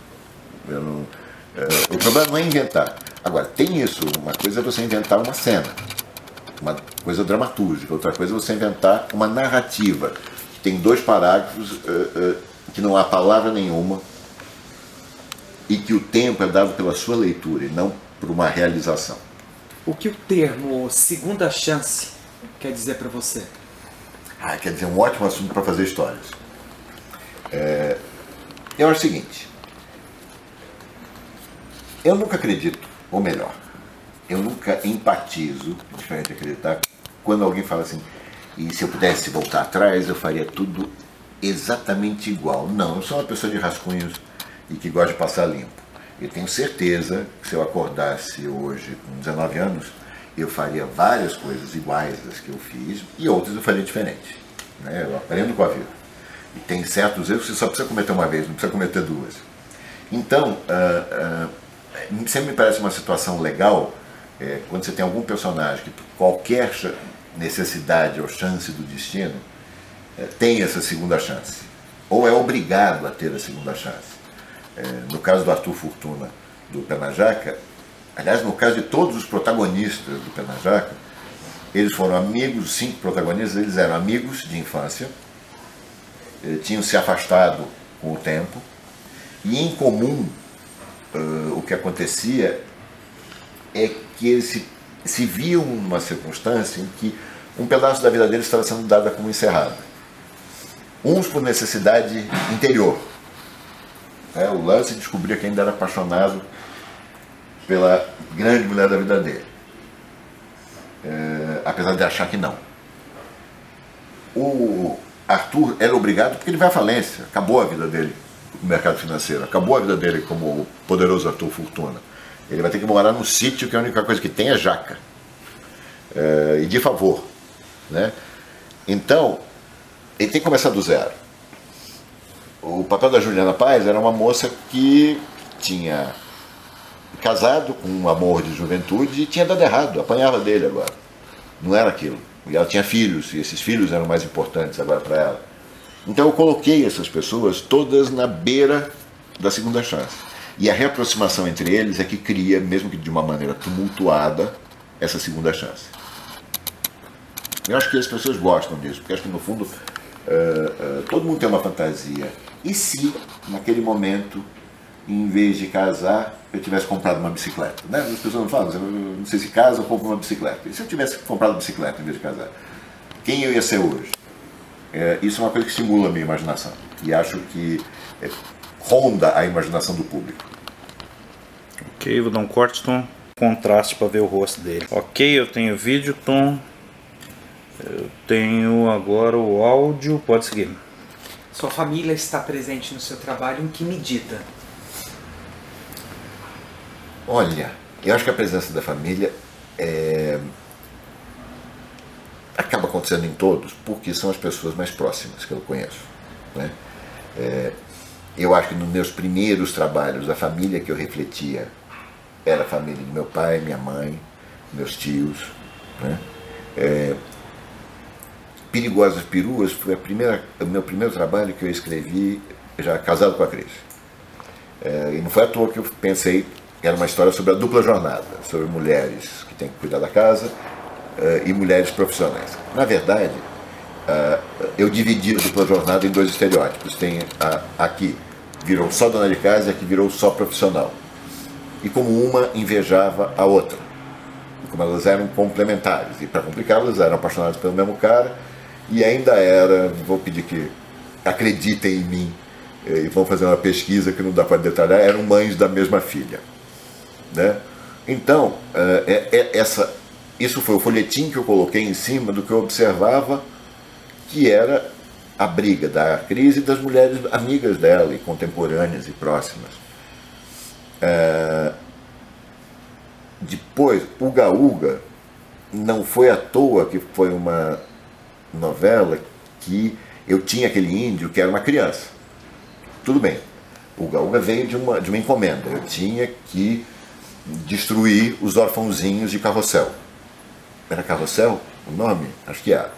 Não, é, o problema não é inventar. Agora, tem isso, uma coisa é você inventar uma cena, uma coisa dramatúrgica, outra coisa é você inventar uma narrativa. Tem dois parágrafos uh, uh, que não há palavra nenhuma e que o tempo é dado pela sua leitura e não por uma realização. O que o termo segunda chance quer dizer para você? Ah, quer dizer, um ótimo assunto para fazer histórias. É, eu acho o seguinte. Eu nunca acredito, ou melhor, eu nunca empatizo, diferente de acreditar, quando alguém fala assim, e se eu pudesse voltar atrás, eu faria tudo exatamente igual. Não, eu sou uma pessoa de rascunhos e que gosta de passar limpo. Eu tenho certeza que se eu acordasse hoje com 19 anos, eu faria várias coisas iguais das que eu fiz e outras eu faria diferente. Né? Eu aprendo com a vida. E tem certos erros que você só precisa cometer uma vez, não precisa cometer duas. Então, uh, uh, sempre me parece uma situação legal é, quando você tem algum personagem que, por qualquer necessidade ou chance do destino, é, tem essa segunda chance. Ou é obrigado a ter a segunda chance. É, no caso do Arthur Fortuna, do Penajaca, Aliás, no caso de todos os protagonistas do Penajaca, eles foram amigos, os cinco protagonistas, eles eram amigos de infância, eh, tinham se afastado com o tempo, e em comum uh, o que acontecia é que eles se, se viam numa circunstância em que um pedaço da vida deles estava sendo dada como encerrada. Uns por necessidade interior. É, o lance descobria que ainda era apaixonado pela grande mulher da vida dele. É, apesar de achar que não. O Arthur era obrigado porque ele vai à falência, acabou a vida dele no mercado financeiro, acabou a vida dele como o poderoso Arthur Fortuna. Ele vai ter que morar num sítio que a única coisa que tem é jaca. É, e de favor. Né? Então, ele tem que começar do zero. O papel da Juliana Paz era uma moça que tinha casado com um amor de juventude e tinha dado errado, apanhava dele agora. Não era aquilo. E ela tinha filhos, e esses filhos eram mais importantes agora para ela. Então eu coloquei essas pessoas todas na beira da segunda chance. E a reaproximação entre eles é que cria, mesmo que de uma maneira tumultuada, essa segunda chance. Eu acho que as pessoas gostam disso, porque acho que no fundo uh, uh, todo mundo tem uma fantasia. E se, naquele momento, em vez de casar, eu tivesse comprado uma bicicleta. Né? As pessoas não falam, não sei se casa ou compro uma bicicleta. E se eu tivesse comprado bicicleta em vez de casar? Quem eu ia ser hoje? É, isso é uma coisa que estimula a minha imaginação. E acho que é, ronda a imaginação do público. Ok, vou dar um corte, Tom. Contraste para ver o rosto dele. Ok, eu tenho vídeo, Tom. Eu tenho agora o áudio. Pode seguir. Sua família está presente no seu trabalho em que medida? Olha, eu acho que a presença da família é... acaba acontecendo em todos, porque são as pessoas mais próximas que eu conheço. Né? É... Eu acho que nos meus primeiros trabalhos, a família que eu refletia era a família de meu pai, minha mãe, meus tios. Né? É... Perigosas Peruas foi a primeira, o meu primeiro trabalho que eu escrevi já casado com a Cris. É, e não foi à toa que eu pensei era uma história sobre a dupla jornada, sobre mulheres que têm que cuidar da casa uh, e mulheres profissionais. Na verdade, uh, eu dividi a dupla jornada em dois estereótipos. Tem a, aqui virou só dona de casa e aqui virou só profissional. E como uma invejava a outra. como elas eram complementares. E para complicar, elas eram apaixonadas pelo mesmo cara e ainda era, vou pedir que acreditem em mim, eh, e vão fazer uma pesquisa que não dá para detalhar, eram mães da mesma filha. Né? Então, é, é, essa, isso foi o folhetim que eu coloquei em cima do que eu observava que era a briga da crise das mulheres amigas dela e contemporâneas e próximas. É, depois, Uga Uga não foi à toa que foi uma novela que eu tinha aquele índio que era uma criança. Tudo bem, Uga Uga veio de uma, de uma encomenda. Eu tinha que destruir os orfãozinhos de Carrossel. Era Carrossel o nome? Acho que era.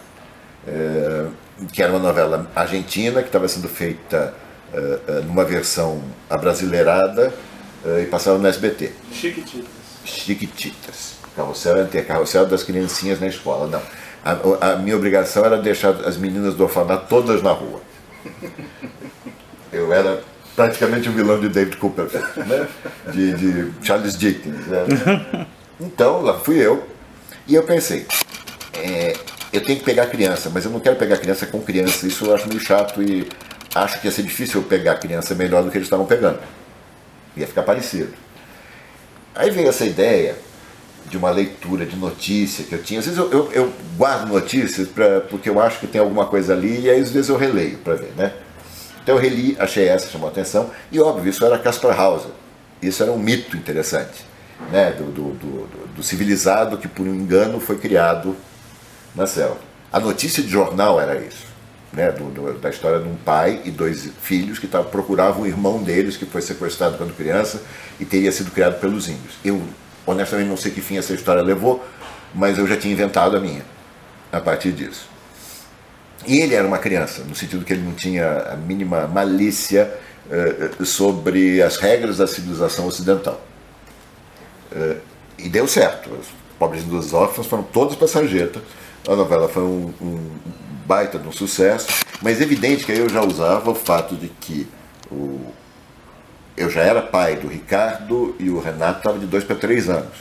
É, que era uma novela argentina que estava sendo feita é, é, numa versão abrasileirada e passava no SBT. Chiquititas. Chiquititas. Carrossel era ter carrossel das criancinhas na escola. Não. A, a, minha obrigação era deixar as meninas do orfanato todas na rua. Eu era praticamente o vilão de David Copperfield, né? de, de Charles Dickens. Né? Então, lá fui eu, e eu pensei, é, eu tenho que pegar criança, mas eu não quero pegar criança com criança, isso eu acho meio chato e acho que ia ser difícil eu pegar criança melhor do que eles estavam pegando. Ia ficar parecido. Aí veio essa ideia de uma leitura de notícia que eu tinha. Às vezes eu, eu, eu guardo notícias pra, porque eu acho que tem alguma coisa ali e aí às vezes eu releio para ver, né? Então eu reli, achei essa, chamou atenção, e óbvio, isso era Caspar Hauser. Isso era um mito interessante, né? do, do, do, do civilizado que por um engano foi criado na selva. A notícia de jornal era isso. Né, do, do, da história de um pai e dois filhos que tavam, procuravam o irmão deles que foi sequestrado quando criança e teria sido criado pelos índios. Eu honestamente não sei que fim essa história levou, mas eu já tinha inventado a minha a partir disso. E ele era uma criança, no sentido que ele não tinha a mínima malícia uh, sobre as regras da civilização ocidental. Uh, e deu certo. Os pobres dos órfãos foram todos para a sarjeta. A novela foi um, um, baita de um sucesso, mas é evidente que eu já usava o fato de que o, eu já era pai do Ricardo e o Renato estava de dois para três anos.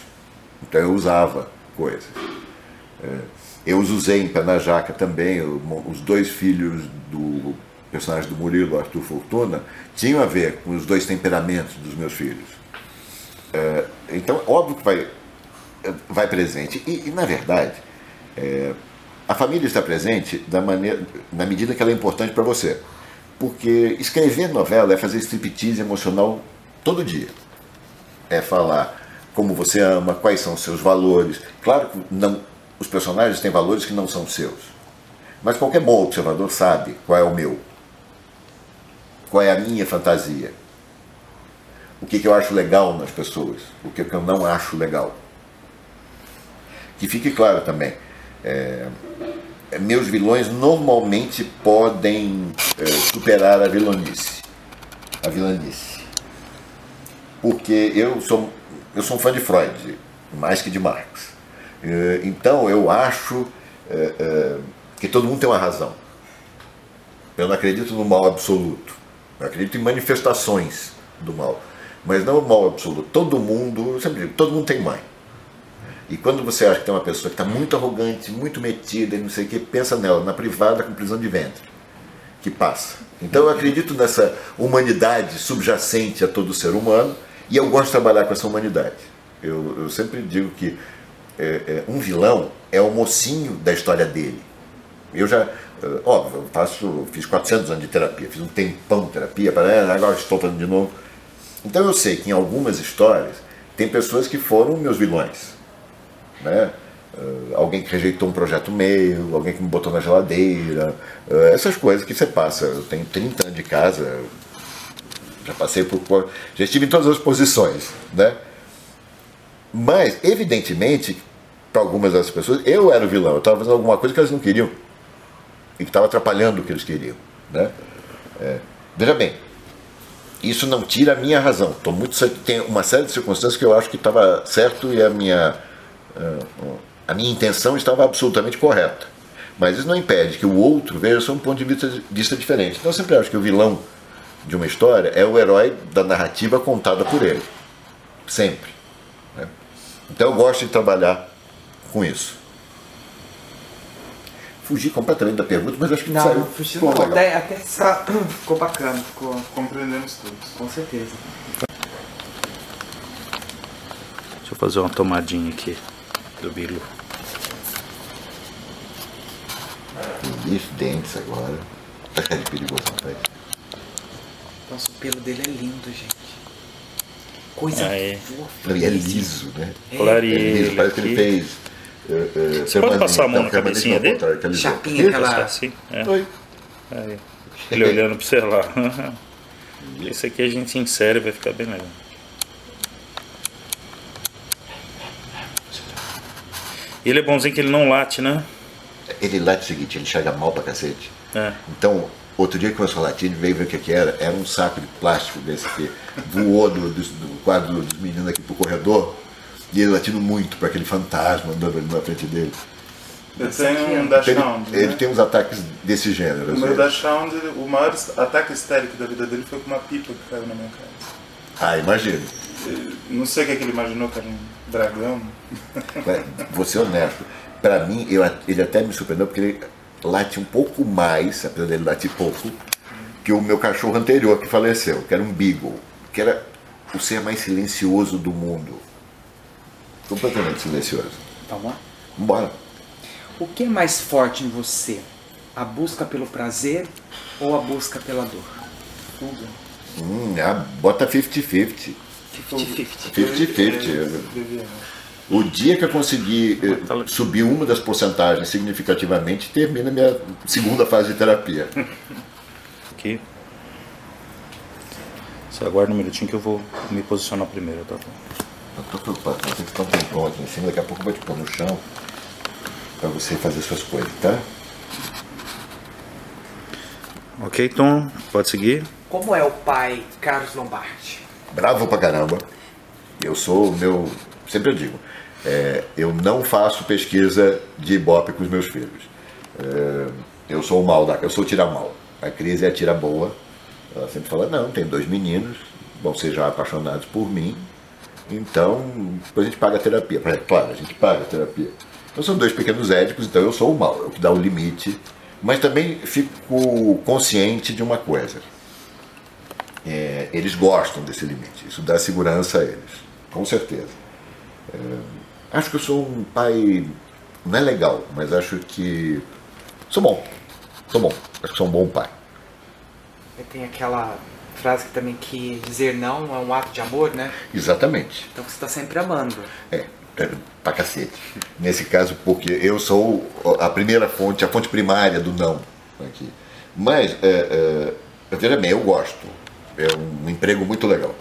Então eu usava coisas. Eu os usei em Pé na Jaca também, os dois filhos do personagem do Murilo, Arthur Fortuna, tinham a ver com os dois temperamentos dos meus filhos. É, então, óbvio que vai, vai presente. E, e na verdade, é, a família está presente da maneira, na medida que ela é importante para você. Porque escrever novela é fazer striptease emocional todo dia. É falar como você ama, quais são os seus valores. Claro que não, os personagens têm valores que não são seus. Mas qualquer bom observador sabe qual é o meu. Qual é a minha fantasia. o que, que eu acho legal nas pessoas, o que, que eu não acho legal. Que fique claro também, é, meus vilões normalmente podem é, superar a vilanice. A vilanice. Porque eu sou, eu sou um fã de Freud, mais que de Marx. É, então eu acho é, é, que todo mundo tem uma razão. Eu não acredito no mal absoluto. Eu acredito em manifestações do mal. Mas não o mal absoluto. Todo mundo, sempre digo, todo mundo tem mãe. E quando você acha que tem uma pessoa que está muito arrogante, muito metida e não sei o que, pensa nela, na privada com prisão de ventre, que passa. Então eu acredito nessa humanidade subjacente a todo ser humano e eu gosto de trabalhar com essa humanidade. Eu, eu sempre digo que é, é, um vilão é o mocinho da história dele. Eu já, é, óbvio, eu faço, fiz 400 anos de terapia, fiz um tempão de terapia, para agora estou fazendo de novo. Então eu sei que em algumas histórias tem pessoas que foram meus vilões né? Uh, alguém que rejeitou um projeto meu, alguém que me botou na geladeira, uh, essas coisas que você passa. Eu tenho 30 anos de casa, já passei por. já estive em todas as posições. Né? Mas, evidentemente, para algumas dessas pessoas, eu era o vilão, eu estava fazendo alguma coisa que elas não queriam e que estava atrapalhando o que eles queriam. Né? É, veja bem, isso não tira a minha razão. Tô muito, tem uma série de circunstâncias que eu acho que estava certo e a minha a minha intenção estava absolutamente correta. Mas isso não impede que o outro veja só um ponto de vista, vista diferente. Então eu sempre acho que o vilão de uma história é o herói da narrativa contada por ele. Sempre. Né? Então eu gosto de trabalhar com isso. Fugi completamente da pergunta, mas acho que não, saiu. Não, fugi não. Até, até ficou bacana, ficou, compreendemos tudo. Com certeza. Deixa eu fazer uma tomadinha aqui do Bilu. Isso, dentes agora. Tá de perigoso, rapaz. Nossa, o pelo dele é lindo, gente. Coisa ah, é. fofa. Ele é liso, né? É. É liso, parece que ele fez. Uh, uh, Você pode passar a mão na cabecinha dele? Chapinha, aquela. Assim, é. Oi. Aí. Ele olhando pra você lá. Esse aqui a gente insere, vai ficar bem legal. E ele é bonzinho que ele não late, né? Ele late o seguinte, ele chega mal pra cacete. É. Então, outro dia que começou a latir, ele veio ver o que, que era. Era um saco de plástico desse que voou do, do, do quadro dos meninos aqui pro corredor. E ele latindo muito para aquele fantasma andando ali na frente dele. Eu tenho um Dachshund. Ele, né? ele tem uns ataques desse gênero. O meu Dachshund, o maior ataque histérico da vida dele foi com uma pipa que caiu na minha casa. Ah, imagino. Não sei o que, é que ele imaginou que era um dragão. Vou ser honesto. Para mim, eu, ele até me surpreendeu porque ele late um pouco mais, apesar dele latir pouco, que o meu cachorro anterior que faleceu, que era um Beagle, que era o ser mais silencioso do mundo. Completamente silencioso. Vamos lá? Bora. O que é mais forte em você? A busca pelo prazer ou a busca pela dor? Fuga. Hum, ah, bota 50-50. 50-50. O dia que eu conseguir eh, subir uma das porcentagens significativamente, termina a minha segunda fase de terapia. Aqui. Você aguarda um minutinho que eu vou me posicionar primeiro, tá bom? Eu tô preocupado, você tem que ficar um tempão aqui em cima, daqui a pouco eu vou te pôr no chão para você fazer suas coisas, tá? Ok, Tom, pode seguir. Como é o pai Carlos Lombardi? Bravo pra caramba. Eu sou o meu. Sempre eu digo, é, eu não faço pesquisa de ibope com os meus filhos. É, eu sou o mal da. Eu sou o tira mal. A crise é a tira boa. Ela sempre fala, não, tem dois meninos, vão ser já apaixonados por mim. Então, depois a gente paga a terapia. É, claro, a gente paga a terapia. Então são dois pequenos édicos, então eu sou o mal, é o que dá o limite. Mas também fico consciente de uma coisa é, eles gostam desse limite. Isso dá segurança a eles, com certeza. É, acho que eu sou um pai, não é legal, mas acho que sou bom. Sou bom. Acho que sou um bom pai. Tem aquela frase que também que dizer não é um ato de amor, né? Exatamente. Então você está sempre amando. É, é, pra cacete. Nesse caso, porque eu sou a primeira fonte, a fonte primária do não aqui. Mas, é, é, veja bem, eu gosto é um emprego muito legal.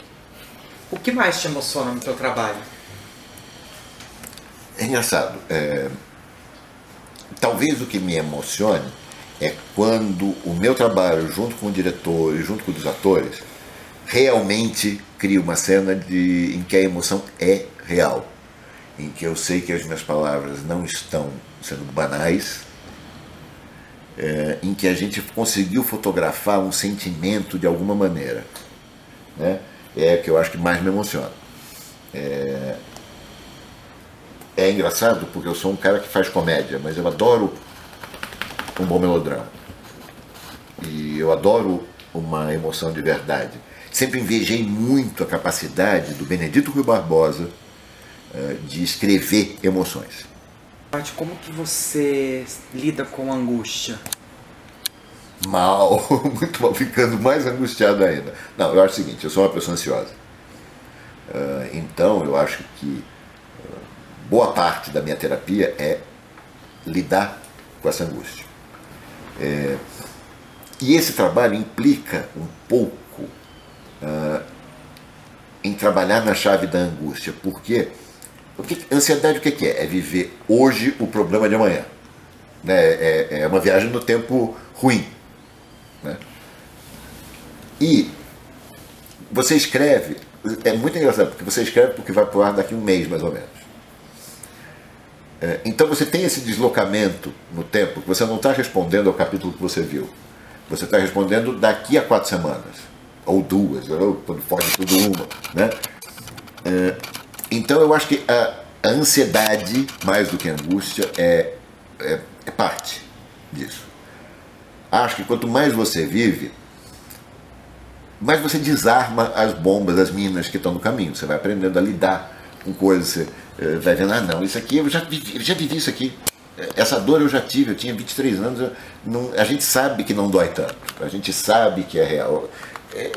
O que mais te emociona no teu trabalho? É engraçado. É... Talvez o que me emocione é quando o meu trabalho, junto com o diretor e junto com os atores, realmente cria uma cena de, em que a emoção é real. Em que eu sei que as minhas palavras não estão sendo banais, é, em que a gente conseguiu fotografar um sentimento de alguma maneira. Né? É que eu acho que mais me emociona. É, é engraçado porque eu sou um cara que faz comédia, mas eu adoro um bom melodrama. E eu adoro uma emoção de verdade. Sempre invejei muito a capacidade do Benedito Rui Barbosa uh, de escrever emoções. Paty, como que você lida com angústia? Mal, muito mal, ficando mais angustiado ainda. Não, eu acho o seguinte, eu sou uma pessoa ansiosa. Uh, então eu acho que uh, boa parte da minha terapia é lidar com essa angústia. É, e esse trabalho implica um pouco uh, em trabalhar na chave da angústia, porque o que, ansiedade o que é? É viver hoje o problema de amanhã. Né? É, é uma viagem no tempo ruim. Né? E você escreve, é muito engraçado, porque você escreve porque vai para o ar daqui um mês mais ou menos. É, então você tem esse deslocamento no tempo que você não está respondendo ao capítulo que você viu. Você está respondendo daqui a quatro semanas, ou duas, ou quando foge tudo uma. Né? É, então eu acho que a, a, ansiedade, mais do que a angústia, é, é, é parte disso. Acho que quanto mais você vive, mais você desarma as bombas, as minas que estão no caminho. Você vai aprendendo a lidar com coisas. Você eh, vai vendo, ah, não, isso aqui eu já vivi, eu já vivi isso aqui. Essa dor eu já tive, eu tinha 23 anos. Não, a gente sabe que não dói tanto, a gente sabe que é real. É,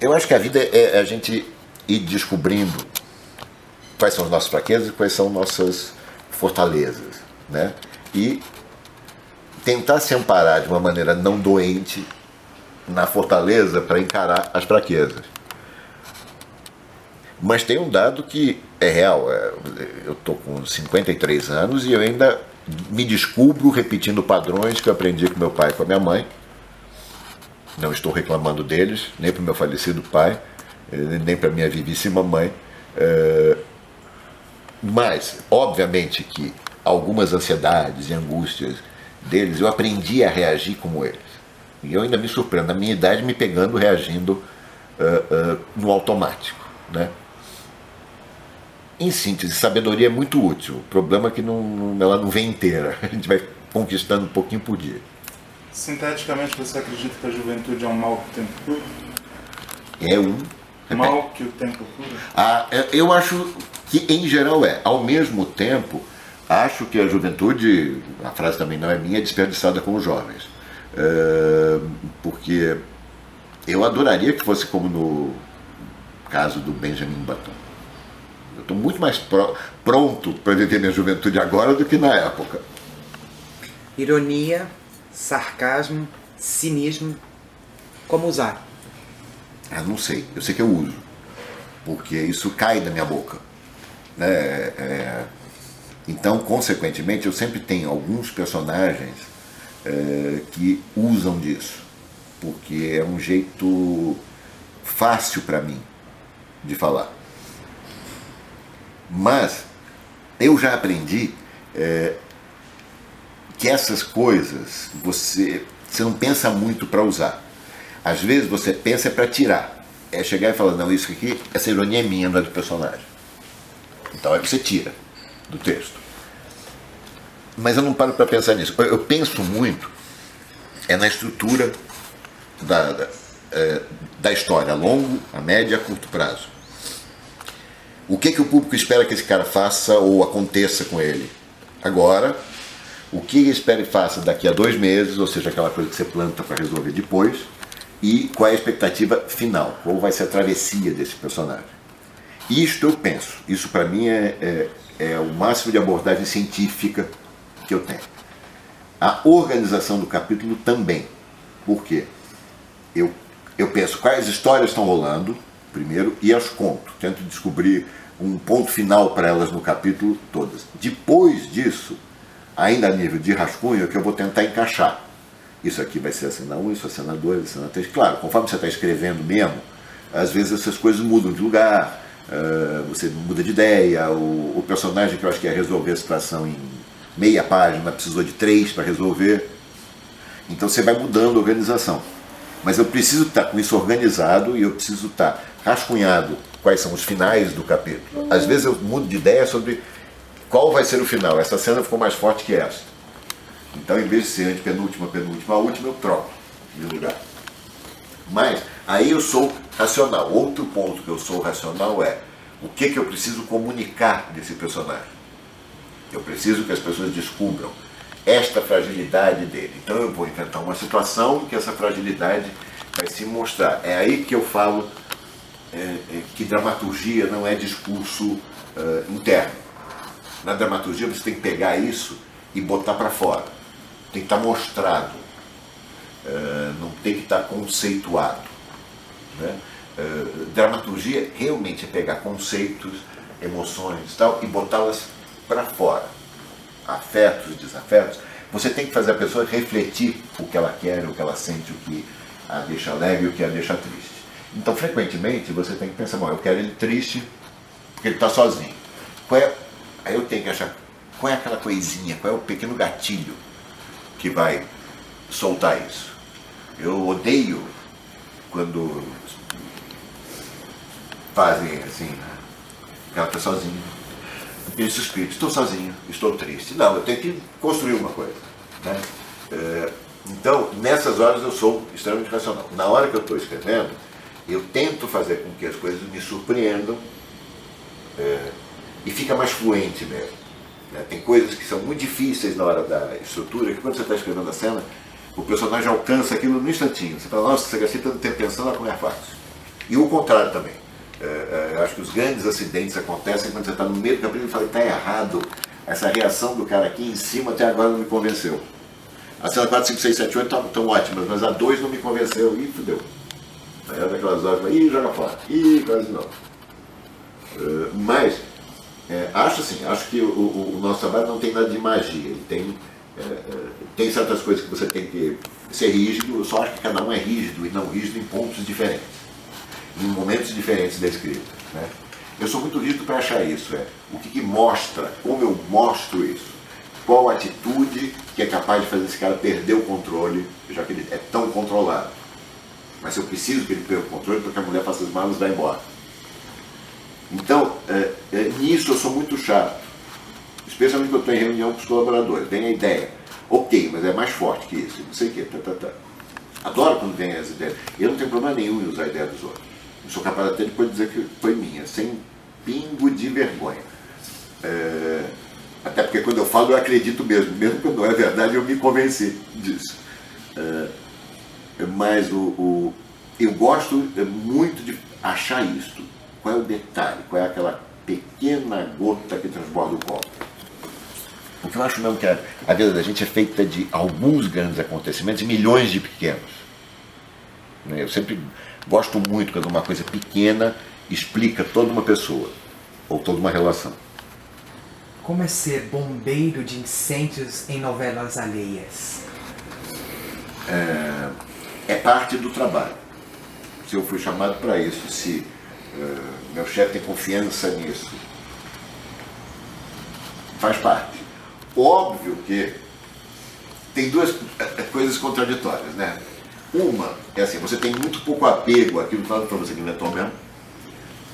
eu acho que a vida é a gente ir descobrindo quais são as nossas fraquezas e quais são nossas fortalezas. Né? E tentar se amparar de uma maneira não doente na fortaleza para encarar as fraquezas. Mas tem um dado que é real. É, eu estou com 53 anos e eu ainda me descubro repetindo padrões que eu aprendi com meu pai e com a minha mãe. Não estou reclamando deles, nem para o meu falecido pai, eh, nem para minha vivíssima mãe. Mas, obviamente, que algumas ansiedades e angústias deles eu aprendi a reagir como eles. E eu ainda me surpreendo, na minha idade, me pegando reagindo uh, uh, no automático. Né? Em síntese, sabedoria é muito útil. O problema é que não, ela não vem inteira. A gente vai conquistando um pouquinho por dia. Sinteticamente, você acredita que a juventude é um mal que o tempo cura? É um. Mal que o tempo cura? Ah, é, eu acho que, em geral, é. Ao mesmo tempo, acho que a juventude, a frase também não é minha, é desperdiçada com os jovens. Porque eu adoraria que fosse como no caso do Benjamin Button eu estou muito mais pronto para viver minha juventude agora do que na época. Ironia, sarcasmo, cinismo, como usar? Ah, não sei. Eu sei que eu uso. Porque isso cai da minha boca. Né? É... Então, consequentemente, eu sempre tenho alguns personagens é, que usam disso. Porque é um jeito fácil para mim de falar. Mas eu já aprendi é, que essas coisas você, você não pensa muito para usar. Às vezes você pensa para tirar. É chegar e falar, não, isso aqui, essa ironia é minha, não é do personagem. Então aí você tira do texto. Mas eu não paro para pensar nisso. Eu penso muito é na estrutura da, da, é, da história, a longo, a média a curto prazo. O que, que o público espera que esse cara faça ou aconteça com ele? Agora, o que ele espera e faça daqui a dois meses, ou seja, aquela coisa que você planta para resolver depois, e qual é a expectativa final, qual vai ser a travessia desse personagem. Isto eu penso, isso para mim é, é, é o máximo de abordagem científica que eu tenho. A organização do capítulo também. Por quê? Eu, eu penso quais histórias estão rolando, primeiro e as conto. Tento descobrir um ponto final para elas no capítulo todas. Depois disso, ainda a nível de rascunho, é que eu vou tentar encaixar. Isso aqui vai ser a cena 1, isso a cena 2, a cena 3. Claro, conforme você está escrevendo mesmo, às vezes essas coisas mudam de lugar, uh, você muda de ideia, o, o, personagem que eu acho que ia resolver a situação em meia página precisou de três para resolver. Então você vai mudando a organização. Mas eu preciso estar com isso organizado e eu preciso estar rascunhado quais são os finais do capítulo. Às vezes eu mudo de ideia sobre qual vai ser o final. Essa cena ficou mais forte que esta. Então, em vez de ser antepenúltima, penúltima, a última, eu troco de lugar. Mas aí eu sou racional. Outro ponto que eu sou racional é o que, que eu preciso comunicar desse personagem. Eu preciso que as pessoas descubram esta fragilidade dele. Então eu vou inventar uma situação que essa fragilidade vai se mostrar. É aí que eu falo é, é, que dramaturgia não é discurso uh, interno. Na dramaturgia você tem que pegar isso e botar para fora. Tem que estar tá mostrado. Uh, não tem que estar tá conceituado. Né? Uh, dramaturgia realmente é pegar conceitos, emoções e tal e botá-las para fora. Afetos, desafetos. Você tem que fazer a pessoa refletir o que ela quer, o que ela sente, o que a deixa alegre e o que a deixa triste. Então, frequentemente, você tem que pensar, bom, eu quero ele triste porque ele está sozinho. Qual é, aí eu tenho que achar qual é aquela coisinha, qual é o pequeno gatilho que vai soltar isso. Eu odeio quando fazem assim, ela está sozinha. Ele suspira, estou sozinho, estou triste. Não, eu tenho que construir uma coisa. Né? É, então, nessas horas eu sou extremamente racional. Na hora que eu estou escrevendo, eu tento fazer com que as coisas me surpreendam é, e fica mais fluente mesmo. Né? Tem coisas que são muito difíceis na hora da estrutura, que quando você está escrevendo a cena, o personagem alcança aquilo no instantinho. Você fala, nossa, você gastou tanto tempo pensando, olha como é fácil. E o contrário também. É, é, acho que os grandes acidentes acontecem quando você está no meio do capítulo e fala, está errado. Essa reação do cara aqui em cima até agora não me convenceu. A cena 4, 5, 6, 7, 8 estão ótimas, mas a 2 não me convenceu. Ih, fudeu. Aí é daquelas horas, ih, joga fora. Ih, quase não. Uh, mas, é, acho assim, acho que o, o, o, nosso trabalho não tem nada de magia. Ele tem, é, é, tem certas coisas que você tem que ser rígido, eu só acho que cada um é rígido e não rígido em pontos diferentes, em momentos diferentes da escrita. Né? Eu sou muito rígido para achar isso, é o que, que mostra, como eu mostro isso, qual atitude que é capaz de fazer esse cara perder o controle, já que ele é tão controlado. Mas eu preciso que ele perca o controle para que a mulher faça as malas e vá embora. Então, é, é, nisso eu sou muito chato. Especialmente quando estou em reunião com os colaboradores. Vem a ideia. Ok, mas é mais forte que isso. Não sei o quê. Tá, tá, tá. Adoro quando vem as ideias. Eu não tenho problema nenhum em usar a ideia dos outros. Sou capaz até de depois dizer que foi minha, sem pingo de vergonha. É, até porque quando eu falo eu acredito mesmo. Mesmo quando não é verdade, eu me convenci disso. É, mas o, o, eu gosto muito de achar isso. Qual é o detalhe? Qual é aquela pequena gota que transborda o copo? Porque eu acho mesmo que a, a vida da gente é feita de alguns grandes acontecimentos e milhões de pequenos. Né? Eu sempre gosto muito quando uma coisa pequena explica toda uma pessoa ou toda uma relação. Como é ser bombeiro de incêndios em novelas alheias? É é parte do trabalho. Se eu fui chamado para isso, se uh, meu chefe tem confiança nisso, faz parte. Óbvio que tem duas eh, coisas contraditórias, né? Uma é assim, você tem muito pouco apego àquilo que fala para você que inventou mesmo.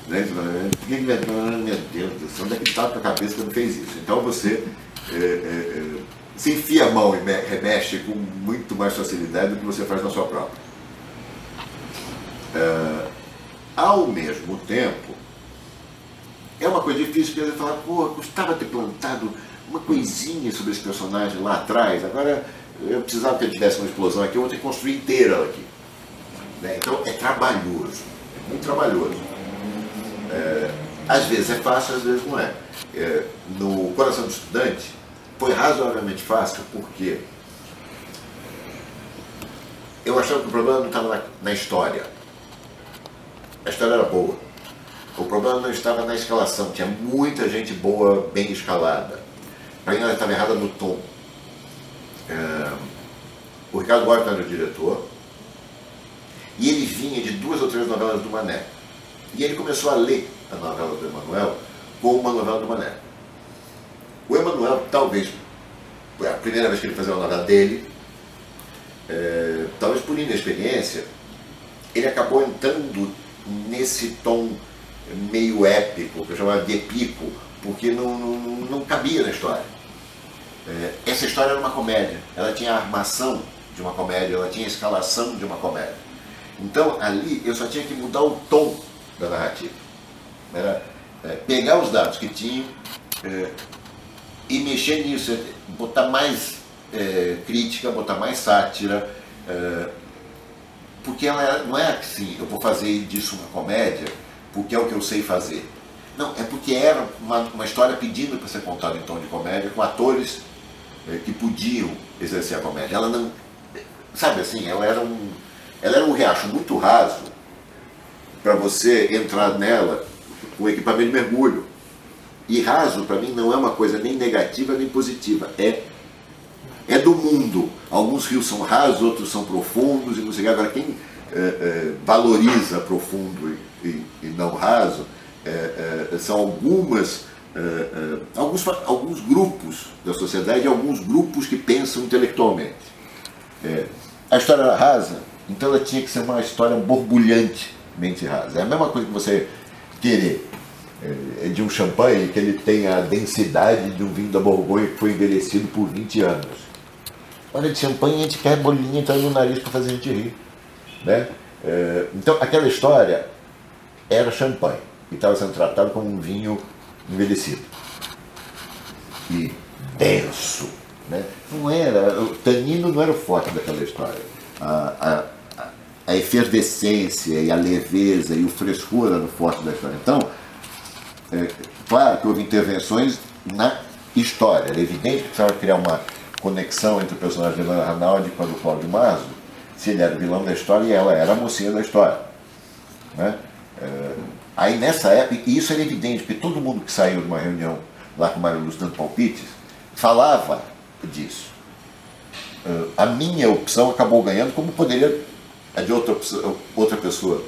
Né? Quem inventou? Meu Deus do céu, onde é que com a cabeça que não fez isso? Então você é, é, se enfia a mão e remexe com muito mais facilidade do que você faz na sua própria. É, ao mesmo tempo, é uma coisa difícil porque você fala, pô, custava ter plantado uma coisinha sobre esse personagem lá atrás, agora eu precisava que ele tivesse uma explosão aqui, eu vou ter que construir inteira aqui. Né? Então é trabalhoso, é muito trabalhoso. É, às vezes é fácil, às vezes não é. é no Coração do Estudante, foi razoavelmente fácil porque eu achava que o problema não estava na, na história. A história era boa. O problema não estava na escalação, tinha muita gente boa, bem escalada. Para mim ela estava errada no tom. É, o Ricardo Borges era o diretor, e ele vinha de duas ou três novelas do Mané. E ele começou a ler a novela do Emanuel como uma novela do Mané. O Emanuel, talvez, a primeira vez que ele fazia uma novela dele, é, talvez por inexperiência, ele acabou entrando nesse tom meio épico, que eu chamava de epico, porque não, não, não cabia na história. É, essa história era uma comédia, ela tinha a armação de uma comédia, ela tinha a escalação de uma comédia. Então ali eu só tinha que mudar o tom da narrativa. Era é, pegar os dados que tinham é, e mexer nisso, botar mais é, crítica, botar mais sátira, é, porque ela não é assim, eu vou fazer disso uma comédia porque é o que eu sei fazer. Não, é porque era uma, uma história pedindo para ser contada em tom de comédia, com atores é, que podiam exercer a comédia. Ela não. Sabe assim, ela era um, ela era um riacho muito raso para você entrar nela com equipamento de mergulho. E raso, para mim, não é uma coisa nem negativa nem positiva. É, é do mundo. Alguns rios são rasos, outros são profundos, e não sei Agora, quem é, é, valoriza profundo e, e, e não raso é são algumas, é, é, alguns, alguns grupos da sociedade e alguns grupos que pensam intelectualmente. a história era rasa, então ela tinha que ser uma história borbulhantemente rasa. É a mesma coisa que você querer é, de um champanhe que ele tem a densidade de um vinho da Borgonha que foi envelhecido por 20 anos. Olha, de champanhe a gente quer bolinha entrando no nariz para fazer a gente rir. Né? É, então, aquela história era champanhe e estava sendo tratado como um vinho envelhecido. E denso. Né? Não era, o tanino não era o forte daquela história. A, a, a efervescência e a leveza e o frescor eram o forte da história. Então, é, claro que houve intervenções na história. Era evidente que precisava criar uma conexão entre o personagem de Helena Ranaldi com a do Cláudio Mazo, se ele era o vilão da história e ela era a mocinha da história. Né? É, aí nessa época, e isso era evidente, porque todo mundo que saiu de uma reunião lá com o Mário Luz dando palpites, falava disso. É, a minha opção acabou ganhando, como poderia a de outra, outra pessoa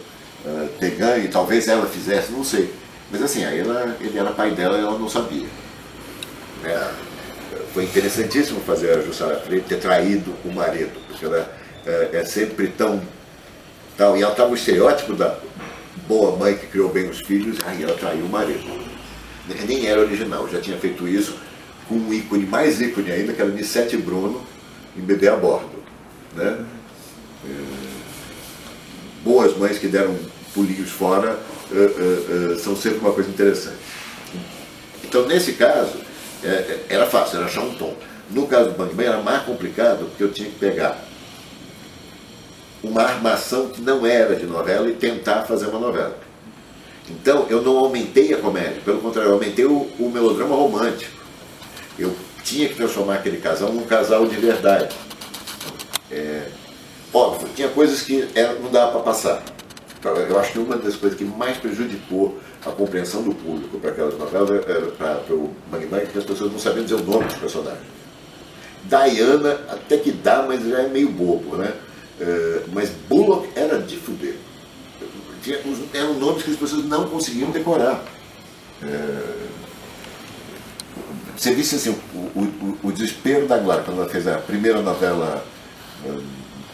é, ter ganho, e talvez ela fizesse, não sei. Mas assim, aí ela, ele era pai dela e ela não sabia. É, foi interessantíssimo fazer a Jussara Freire ter traído o marido, porque ela é, é sempre tão. Tal, e ela estava o estereótipo da boa mãe que criou bem os filhos, aí ela traiu o marido. Nem era original, já tinha feito isso com um ícone mais ícone ainda, que era Nissete Bruno, em Bebê a Bordo. Né? É, boas mães que deram pulinhos fora uh, uh, uh, são sempre uma coisa interessante. Então, nesse caso, é, era fácil, era achar um tom. No caso do Bang Bang era mais complicado, porque eu tinha que pegar uma armação que não era de novela e tentar fazer uma novela. Então, eu não aumentei a comédia, pelo contrário, eu aumentei o, o melodrama romântico. Eu tinha que transformar aquele casal num casal de verdade. É, óbvio, tinha coisas que era, não dava para passar. Então, eu acho que uma das coisas que mais prejudicou a compreensão do público para aquelas novelas era para o Bang, que as pessoas não sabiam dizer o nome dos personagens. Diana, até que dá, mas já é meio bobo, né? É, mas Bullock era de fuder. Eram nomes que as pessoas não conseguiam decorar. É, você visse assim, o, o, o, desespero da Glória quando ela fez a primeira novela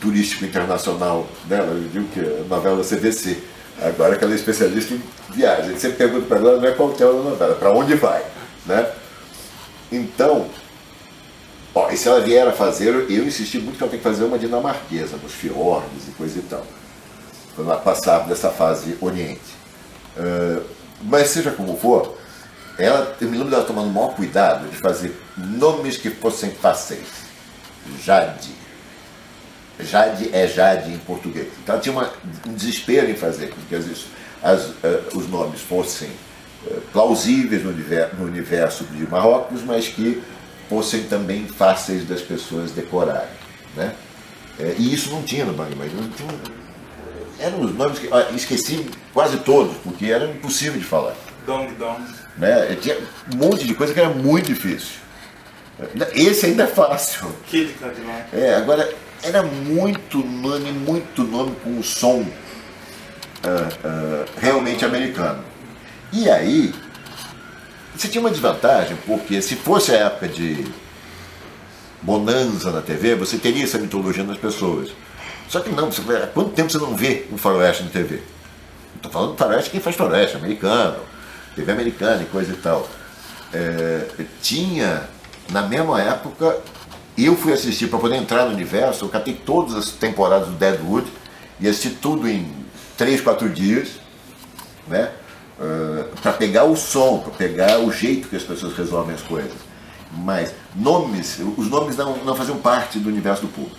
turístico internacional dela, eu digo que é novela CVC. Agora que ela é especialista em viagem. Sempre pergunta para ela, não é qual é a novela, para onde vai. Né? Então, ó, e se ela vier a fazer, eu insisti muito que ela tem que fazer uma dinamarquesa, nos fiordes e coisa e tal. Quando ela passar dessa fase oriente. Uh, mas seja como for, ela, eu me lembro dela tomando o maior cuidado de fazer nomes que fossem fáceis. Jade, Jade é Jade em português. Então tinha uma, um desespero em fazer com que as, as, uh, os nomes fossem uh, plausíveis no universo, no universo de Marrocos, mas que fossem também fáceis das pessoas decorarem. Né? É, e isso não tinha no Bang Bang. Não tinha, eram os nomes que ah, esqueci quase todos, porque era impossível de falar. Dong Dong. Né? Tinha um monte de coisa que era muito difícil. Esse ainda é fácil. Kid Cadillac. É, agora era muito nome, muito nome com um som ah, ah, realmente americano. E aí, você tinha uma desvantagem, porque se fosse a época de bonanza na TV, você teria essa mitologia nas pessoas. Só que não, você, há quanto tempo você não vê um faroeste na TV? Estou falando do faroeste quem faz faroeste, americano, TV americana e coisa e tal. É, tinha, na mesma época, eu fui assistir para poder entrar no universo, eu catei todas as temporadas do Deadwood e assisti tudo em 3, 4 dias, né? Uh, para pegar o som, para pegar o jeito que as pessoas resolvem as coisas. Mas nomes, os nomes não, não faziam parte do universo do público.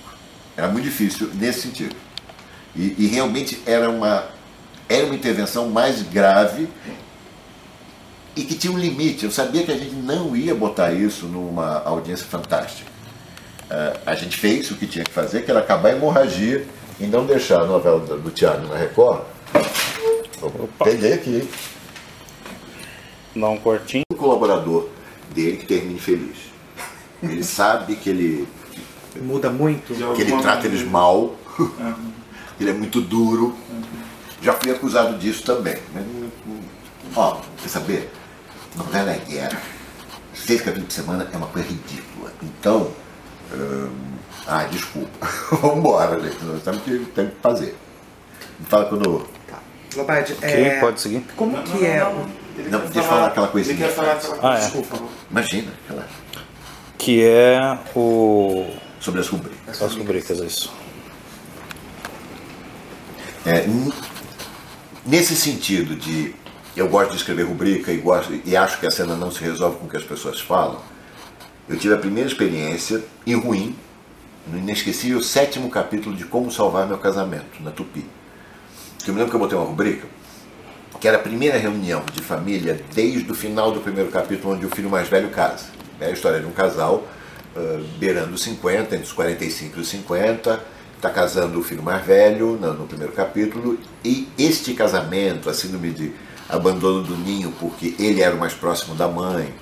Era muito difícil nesse sentido. E, e realmente era uma, era uma intervenção mais grave e que tinha um limite. Eu sabia que a gente não ia botar isso numa audiência fantástica. Uh, a gente fez o que tinha que fazer, que era acabar a hemorragia e não deixar a novela do, Thiago na Record. Eu peguei aqui. Dá um cortinho. O colaborador dele que termine feliz. Ele sabe que ele, Muda muito. que ele trata eles mal, ele é muito duro. Já fui acusado disso também. Ó, quer saber? Novela é guerra. Seis capítulos por semana é uma coisa ridícula. Então, hum, ah, desculpa. Vamos embora, gente. Nós temos que, temos que fazer. Me fala quando. Tá. Lombardi, Ok, é, pode seguir. como que é o... Ele Não, quer deixa eu falar aquela coisinha. Ele quer falar aquela Ah, é. Desculpa. Imagina, relaxa. Que é o. Sobre as rubricas. As rubricas, isso. É, nesse sentido de eu gosto de escrever rubrica e, gosto, e acho que a cena não se resolve com o que as pessoas falam, eu tive a primeira experiência, e ruim, no inesquecível sétimo capítulo de Como Salvar Meu Casamento, na Tupi. Que eu me lembro que eu botei uma rubrica, que era a primeira reunião de família desde o final do primeiro capítulo, onde o filho mais velho casa. É a história de um casal ah, beirando os 50, entre os 45 e os 50, está casando o filho mais velho no, no primeiro capítulo, e este casamento, a síndrome de abandono do ninho, porque ele era o mais próximo da mãe,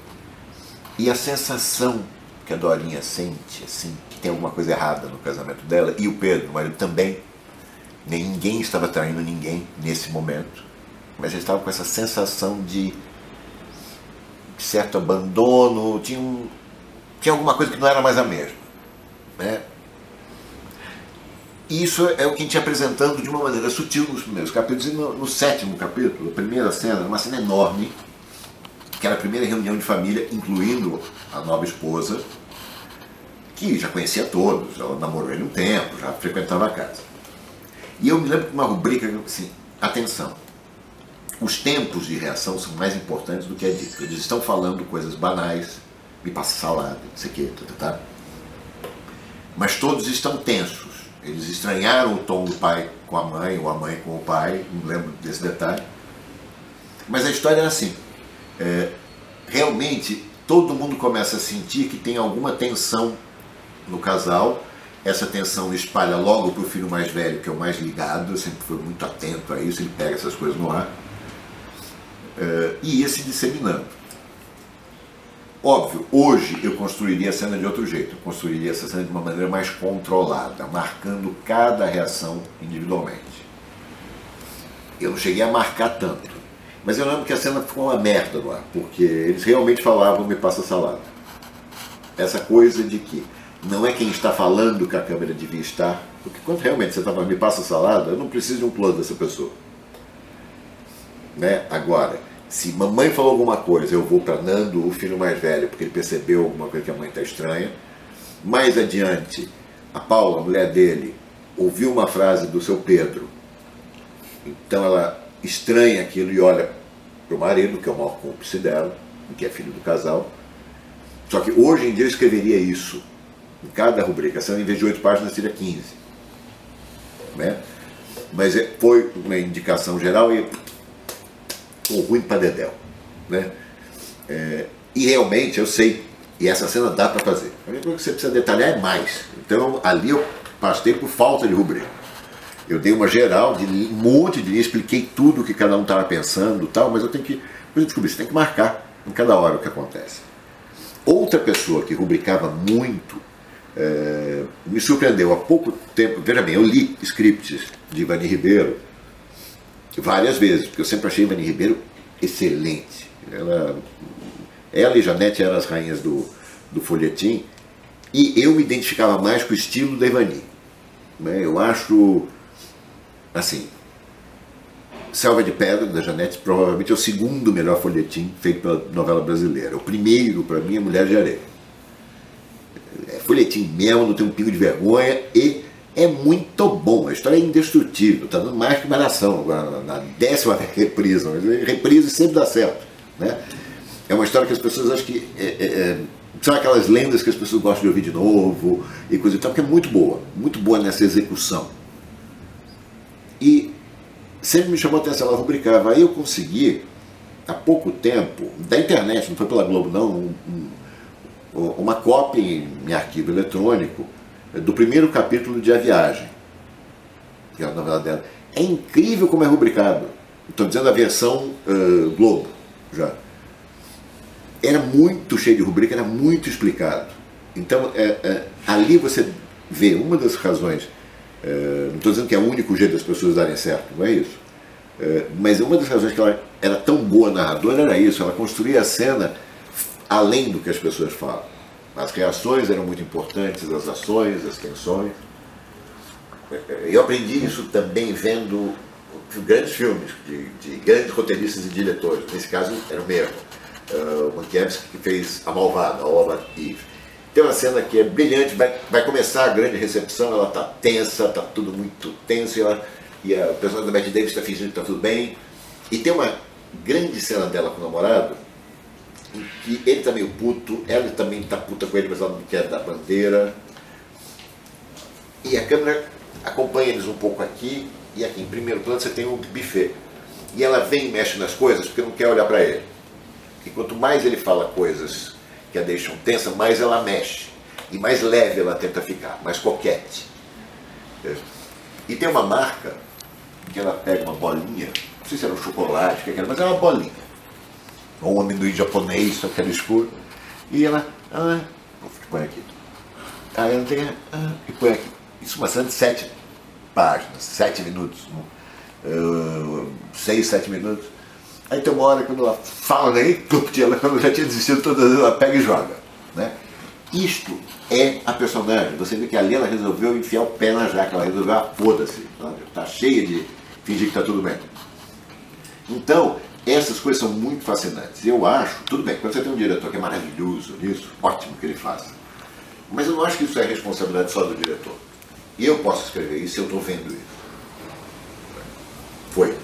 e a sensação que a Dorinha sente, assim, que tem alguma coisa errada no casamento dela, e o Pedro, o marido, também, ninguém estava traindo ninguém nesse momento, mas eles estavam com essa sensação de certo abandono, tinha, um, tinha alguma coisa que não era mais a mesma. Né? Isso é o que a gente apresentando de uma maneira sutil nos primeiros capítulos, e no, no sétimo capítulo, a primeira cena, uma cena enorme, que era a primeira reunião de família, incluindo a nova esposa, que já conhecia todos, ela namorou ele um tempo, já frequentava a casa. E eu me lembro de uma rubrica assim, atenção, os tempos de reação são mais importantes do que a dito. Eles estão falando coisas banais, me passa salada, não sei o quê, tá, tá, tá. mas todos estão tensos. Eles estranharam o tom do pai com a mãe, ou a mãe com o pai, não lembro desse detalhe. Mas a história é assim. é, realmente, todo mundo começa a sentir que tem alguma tensão no casal. Essa tensão espalha logo para o filho mais velho, que é o mais ligado, sempre fui muito atento a isso, ele pega essas coisas no ar. É, e ia se disseminando. Óbvio, hoje eu construiria a cena de outro jeito. Eu construiria essa cena de uma maneira mais controlada, marcando cada reação individualmente. Eu não cheguei a marcar tanto. Mas eu lembro que a cena ficou uma merda ar, porque eles realmente falavam me passa salada. Essa coisa de que não é quem está falando que a câmera devia estar, porque quando realmente você estava me passa salada, eu não preciso de um plano dessa pessoa. Né? Agora, se mamãe falou alguma coisa, eu vou para Nando, o filho mais velho, porque ele percebeu alguma coisa que a mãe está estranha. Mais adiante, a Paula, a mulher dele, ouviu uma frase do seu Pedro. Então ela estranha aquilo e olha para o marido, que é o maior cúmplice dela, que é filho do casal. Só que hoje em dia eu escreveria isso em cada rubrica. Essa em vez de oito páginas seria 15. Né? Mas é- foi uma indicação geral e ficou ruim para Dedéu. Né? É, e realmente eu sei, e essa cena dá para fazer. A única coisa que você precisa detalhar é mais. Então ali eu pastei por falta de rubrica. Eu dei uma geral, de um monte de linha, expliquei tudo o que cada um estava pensando tal, mas eu tenho que. Eu descobri, você tem que marcar em cada hora o que acontece. Outra pessoa que rubricava muito é, me surpreendeu há pouco tempo. Veja bem, eu li scripts de Ivani Ribeiro várias vezes, porque eu sempre achei Ivani Ribeiro excelente. Ela, ela e Janete eram as rainhas do, do folhetim, e eu me identificava mais com o estilo da Ivani. Né? Eu acho, assim, Selva de Pedra, da Janete, provavelmente é o segundo melhor folhetim feito pela novela brasileira. O primeiro, para mim, é Mulher de Areia. É folhetim mesmo, não tem um pingo de vergonha e é muito bom. A história é indestrutível, está dando mais que Malhação, agora na décima reprisa. Reprise sempre dá certo. Né? É uma história que as pessoas acham que. É, é, é, são aquelas lendas que as pessoas gostam de ouvir de novo e coisa e tal, que é muito boa, muito boa nessa execução. E sempre me chamou a atenção, ela rubricava. Aí eu consegui, há pouco tempo, da internet, não foi pela Globo não, um, uma cópia em arquivo eletrônico do primeiro capítulo de A Viagem, que é a novela dela. É incrível como é rubricado. Estou dizendo a versão uh, Globo já. Era muito cheio de rubrica, era muito explicado. Então, é, é, ali você vê uma das razões, é, não estou dizendo que é o único jeito das pessoas darem certo, não é isso. Mas uma das razões que ela era tão boa narradora era isso, ela construía a cena além do que as pessoas falam. As reações eram muito importantes, as ações, as tensões. Eu aprendi isso também vendo grandes filmes, de, de grandes roteiristas e diretores. Nesse caso, era o mesmo. Uh, Mankiewicz que fez A Malvada, a Obra Eve. Tem uma cena que é brilhante, vai, vai começar a grande recepção, ela está tensa, está tudo muito tenso, e, ela, e a personagem da Bette Davis está fingindo que está tudo bem. E tem uma grande cena dela com o namorado, que ele está meio puto, ela também está puta com ele, mas ela não quer dar bandeira. E a câmera acompanha eles um pouco aqui e aqui. Em primeiro plano você tem um buffet. E ela vem e mexe nas coisas porque não quer olhar para ele. E quanto mais ele fala coisas que a deixam tensa, mais ela mexe. E mais leve ela tenta ficar, mais coquete. E tem uma marca que ela pega uma bolinha, não sei se era um chocolate, mas é uma bolinha ou amendoim japonês, aquele escuro. E ela, ah, põe aqui. Aí ela tem, ah, e põe aqui. Isso de sete páginas, sete minutos, uh, seis, sete minutos. Aí tem uma hora quando ela fala tudo, ela quando já tinha desistido todas ela pega e joga. Né? Isto é a personagem. Você vê que ali ela resolveu enfiar o pé na jaca, ela resolveu, ah, foda-se, está cheia de fingir que está tudo bem. Então, essas coisas são muito fascinantes. Eu acho, tudo bem, quando você tem um diretor que é maravilhoso nisso, ótimo que ele faça. Mas eu não acho que isso é responsabilidade só do diretor. E eu posso escrever isso, eu estou vendo isso. Foi.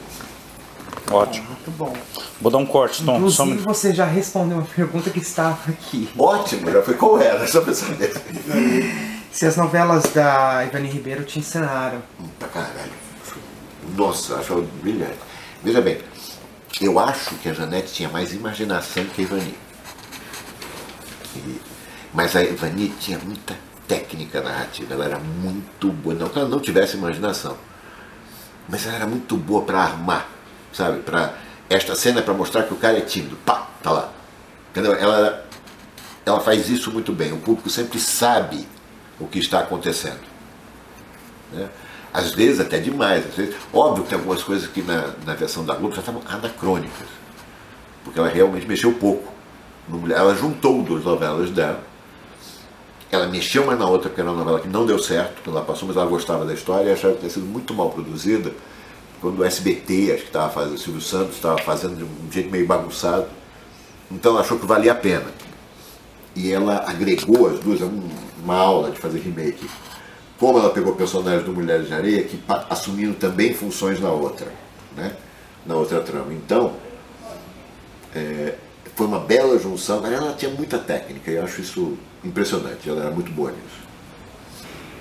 Ótimo. Muito bom. Vou dar um corte, Tom. Inclusive, um... você já respondeu uma pergunta que estava aqui. Ótimo, já foi qual era? Só pra saber. Se as novelas da Ivani Ribeiro te ensinaram. Pra caralho. Nossa, acho brilhante. Veja bem, eu acho que a Janete tinha mais imaginação que a Ivani. E, mas a Ivani tinha muita técnica narrativa, ela era muito boa. Não que ela não tivesse imaginação, mas ela era muito boa para armar, sabe? Para esta cena é para mostrar que o cara é tímido. Pá, tá lá. Entendeu? Ela, ela faz isso muito bem. O público sempre sabe o que está acontecendo. Né? Às vezes até demais. Às vezes, óbvio que tem algumas coisas que na, na versão da Globo já estavam anacrônicas, porque ela realmente mexeu pouco. Ela juntou duas novelas dela, ela mexeu uma na outra, porque era uma novela que não deu certo quando ela passou, mas ela gostava da história e achava que tinha sido muito mal produzida. Quando o SBT, acho que estava fazendo, o Silvio Santos estava fazendo de um jeito meio bagunçado. Então ela achou que valia a pena. E ela agregou as duas, é uma aula de fazer remake como ela pegou personagens do Mulheres de Areia que assumiram também funções na outra, né? na outra trama. Então, é, foi uma bela junção. Ela tinha muita técnica e eu acho isso impressionante. Ela era muito boa nisso.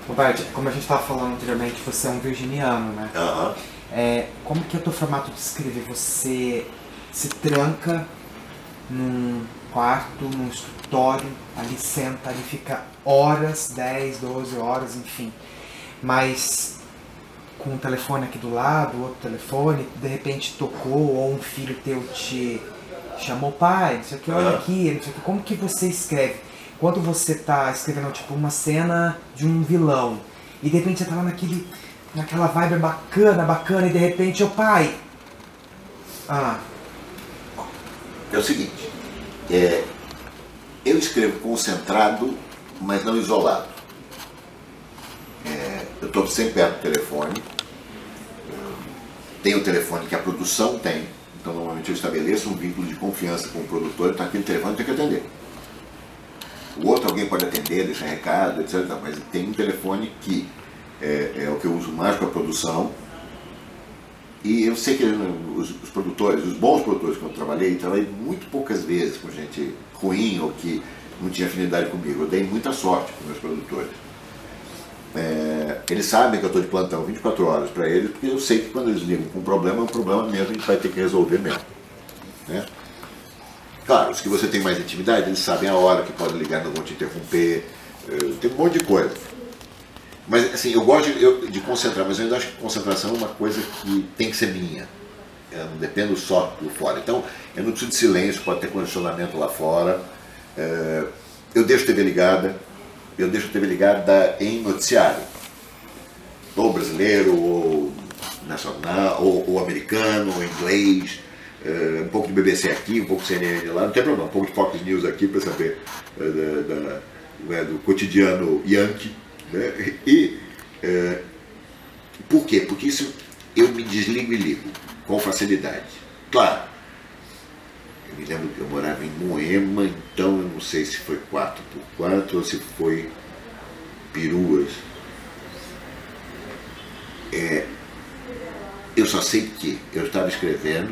Roberto, como a gente estava falando anteriormente, você é um virginiano, né? Uhum. É, como que é o teu formato de escrever? Você se tranca num quarto, num escritório, ali senta, ali fica horas, 10, 12 horas, enfim. Mas com o telefone aqui do lado, outro telefone, de repente tocou, ou um filho teu te chamou, pai, não sei o que, olha aqui, não sei o que, como que você escreve? Quando você tá escrevendo tipo uma cena de um vilão, e de repente você tá lá naquele, naquela vibe bacana, bacana, e de repente, o pai. Ah. É o seguinte, é, eu escrevo concentrado, mas não isolado. É, eu estou sempre perto do telefone. Tem o telefone que a produção tem, então normalmente eu estabeleço um vínculo de confiança com o produtor, então aquele telefone tem que atender. O outro alguém pode atender, deixar recado, etc. Mas tem um telefone que é, é o que eu uso mais para a produção. E eu sei que os, os, produtores, os bons produtores que eu trabalhei, trabalhei muito poucas vezes com gente ruim ou que não tinha afinidade comigo. Eu dei muita sorte com meus produtores. É, eles sabem que eu estou de plantão 24 horas para eles, porque eu sei que quando eles ligam com um problema, é um problema mesmo, a gente vai ter que resolver mesmo. Né? Claro, os que você tem mais intimidade, eles sabem a hora que pode ligar, não vão te interromper, é, tem um monte de coisa. Mas assim, eu gosto de, eu, de, concentrar, mas eu ainda acho que concentração é uma coisa que tem que ser minha. Eu não dependo só do fora. Então, eu não preciso de silêncio, pode ter condicionamento lá fora. É, eu deixo a TV ligada, eu deixo a TV ligada em noticiário. Ou brasileiro, ou nacional, ou, ou americano, ou inglês. É, um pouco de BBC aqui, um pouco de CNN lá, não tem problema, um pouco de Fox News aqui para saber é, da, da, né, do cotidiano yankee né? E por quê? Porque isso eu me desligo e ligo com facilidade. Claro, eu me lembro que eu morava em Moema, então eu não sei se foi 4x4 ou se foi peruas. É, eu só sei que eu estava escrevendo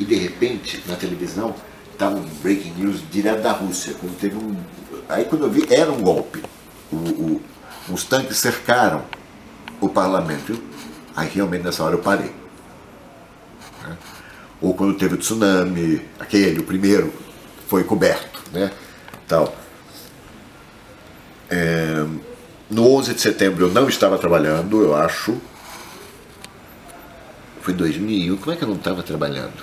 e de repente na televisão estava um breaking news direto da Rússia, quando teve um. Aí quando eu vi, era um golpe o, o, os tanques cercaram o parlamento. Aí realmente nessa hora eu parei. Ou quando teve o tsunami, aquele, o primeiro, foi coberto. Né? Tal. É, no 11 de setembro eu não estava trabalhando, eu acho. Foi 2001, como é que eu não estava trabalhando?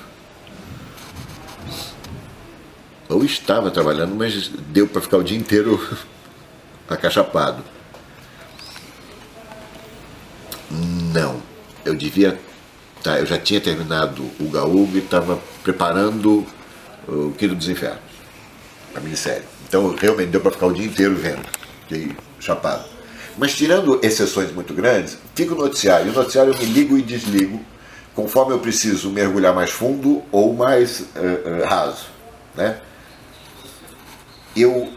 Ou estava trabalhando, mas deu para ficar o dia inteiro acachapado. Não, eu devia. Tá, eu já tinha terminado o Gaúgo e estava preparando o Quinto dos Infernos, a minissérie. Então realmente deu para ficar o dia inteiro vendo, fiquei chapado. Mas tirando exceções muito grandes, fica o noticiário. O noticiário eu me ligo e desligo conforme eu preciso mergulhar mais fundo ou mais uh, uh, raso. Né? Eu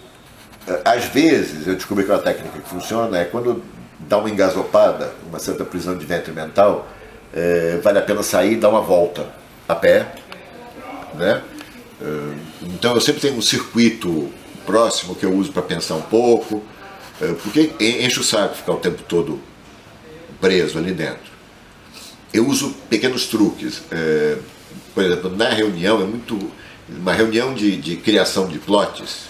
às vezes, eu descobri que uma técnica que funciona é quando dá uma engasopada, uma certa prisão de ventre mental, é, vale a pena sair e dar uma volta a pé. Né? É, então eu sempre tenho um circuito próximo que eu uso para pensar um pouco, é, porque enche o saco ficar o tempo todo preso ali dentro. Eu uso pequenos truques. É, por exemplo, na reunião, é muito. Uma reunião de, de criação de plots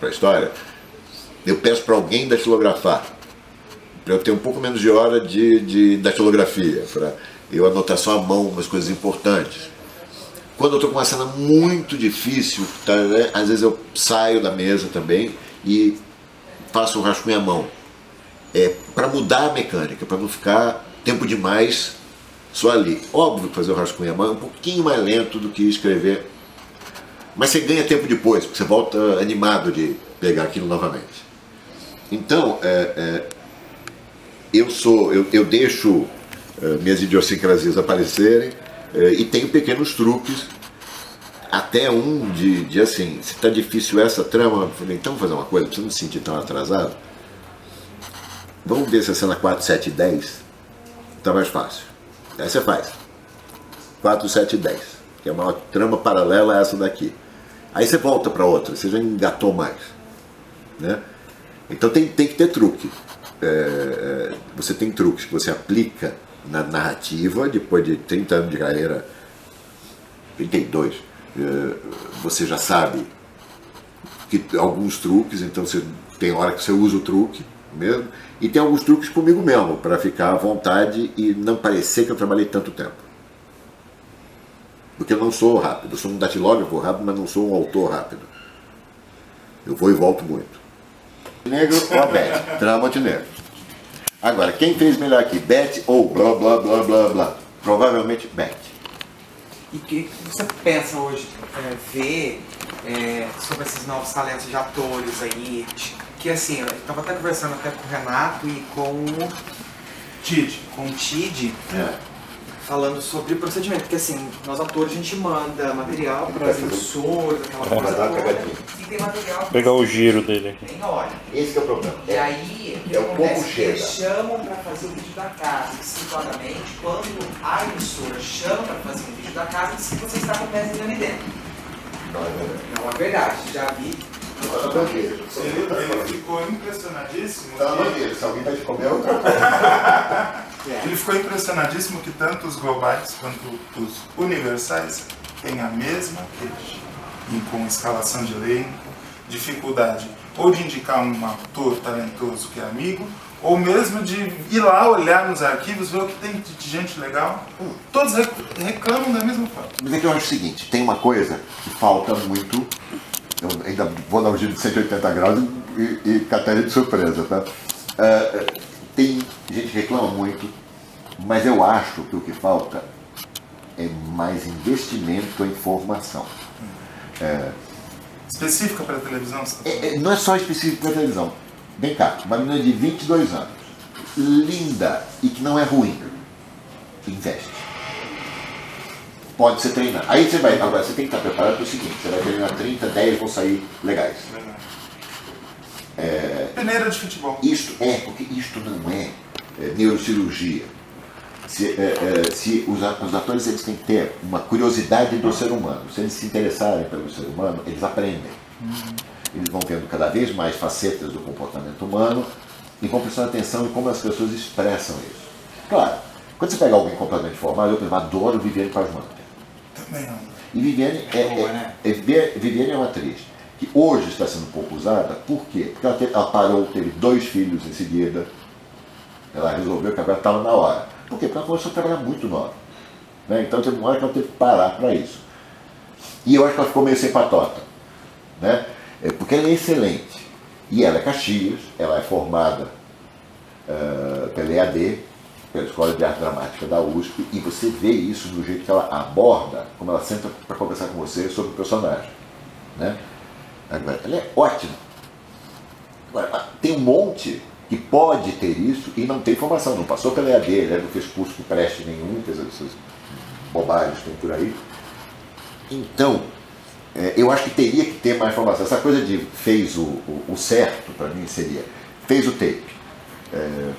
para a história, eu peço para alguém datilografar, para eu ter um pouco menos de hora de, de datilografia, para eu anotar só à mão umas coisas importantes. Quando eu estou com uma cena muito difícil, tá, né, às vezes eu saio da mesa também e faço o rascunho à mão. É, para mudar a mecânica, para não ficar tempo demais só ali. Óbvio que fazer o rascunho à mão é um pouquinho mais lento do que escrever, mas você ganha tempo depois, porque você volta animado de pegar aquilo novamente. Então, é, é, eu sou, eu, eu deixo minhas idiosincrasias aparecerem é, e tenho pequenos truques, até um de, de assim, se está difícil essa trama, falei, então vamos fazer uma coisa, você não se sentir tão atrasado. Vamos ver se a cena 4, 7 e 10 está mais fácil. Aí você faz. 4, 7 e 10, que é uma trama paralela a essa daqui. Aí você volta para outra, você já engatou mais. Né? Então tem, tem que ter truque. É, é, você tem truques que você aplica na narrativa, depois de 30 anos de carreira, 32, é, você já sabe que alguns truques, então você tem hora que você usa o truque, mesmo. E tem alguns truques comigo mesmo, para ficar à vontade e não parecer que eu trabalhei tanto tempo. Porque eu não sou rápido, eu sou um datilógrafo rápido, mas não sou um autor rápido. Eu vou e volto muito. Negro ou a Beth? Trama Montenegro. Agora, quem fez melhor aqui? Beth ou blá blá blá blá blá? Provavelmente Beth. E o que você pensa hoje, é, ver é, sobre esses novos talentos de atores aí? Que assim, eu tava até conversando até com o Renato e com o Tid. com o Tid, É. falando sobre o procedimento, porque assim, nós atores a gente manda material para as Vai fazer- emissoras, aquela coisa dar uma toda, cagadinha. Tem material Vou pegar o giro dele aqui. tem hora. Esse que é o problema. E aí, o É o pouco chega. Eles chamam para fazer o vídeo da casa, simplesmente, quando a emissora chama para fazer um vídeo da casa, diz que você está com o pezinho ali dentro. Não, é verdade. Não é verdade, já vi. Tá. Ele, ele ficou impressionadíssimo. Tá que-. Se alguém vai te comer, é outra coisa. Ele ficou impressionadíssimo que tanto os globais quanto os universais têm a mesma queixa. E com escalação de elenco, dificuldade ou de indicar um ator talentoso que é amigo, ou mesmo de ir lá olhar nos arquivos, ver o que tem de gente legal. Todos rec- reclamam da mesma forma. Mas é que eu acho o seguinte, tem uma coisa que falta muito, eu ainda vou dar um giro de 180 graus e, e catar ele de surpresa, tá? Ah, tem gente que reclama muito, mas eu acho que o que falta é mais investimento em formação. Específica para televisão, você tá É- é- não é só específico para televisão. Vem cá, uma menina de 22 anos, linda e que não é ruim, investe. Pode ser treinar. Aí você vai, agora você tem que estar preparado para o seguinte: você vai treinar 30, 10 vão sair legais. falando? Peneira de futebol. Isto é, porque isto não é, é, neurocirurgia. Se, é, é, se os, os atores eles têm que ter uma curiosidade do ser humano. Se eles se interessarem pelo ser humano, eles aprendem. Eles vão vendo cada vez mais facetas do comportamento humano e vão prestando atenção em como as pessoas expressam isso. Claro, quando você pega alguém completamente formado, eu, por exemplo, adoro Viviane Pasmanta. Também não. E Viviane é, Boa, é- né? é- Vi- Viviane é uma atriz que hoje está sendo pouco usada, por quê? Porque ela, teve- ela parou, teve dois filhos em seguida, ela resolveu que agora estava na hora. Por quê? Porque ela começou a trabalhar muito nova. Né? Então teve uma hora que ela teve que parar para isso. E eu acho que ela ficou meio sem patota. Né? É, porque ela é excelente. E ela é Caxias, ela é formada eh, pela EAD, pela Escola de Arte Dramática da USP, e você vê isso no jeito que ela aborda, como ela senta para conversar com você sobre o personagem. Né? Ela é ótima. Agora, tem um monte que pode ter isso e não tem formação, não passou pela EAD, né? não fez curso que preste nenhum, fez essas bobagens que tem por aí. Então, é, eu acho que teria que ter mais formação. Essa coisa de fez o, o, o certo, para mim, seria fez o tape. É,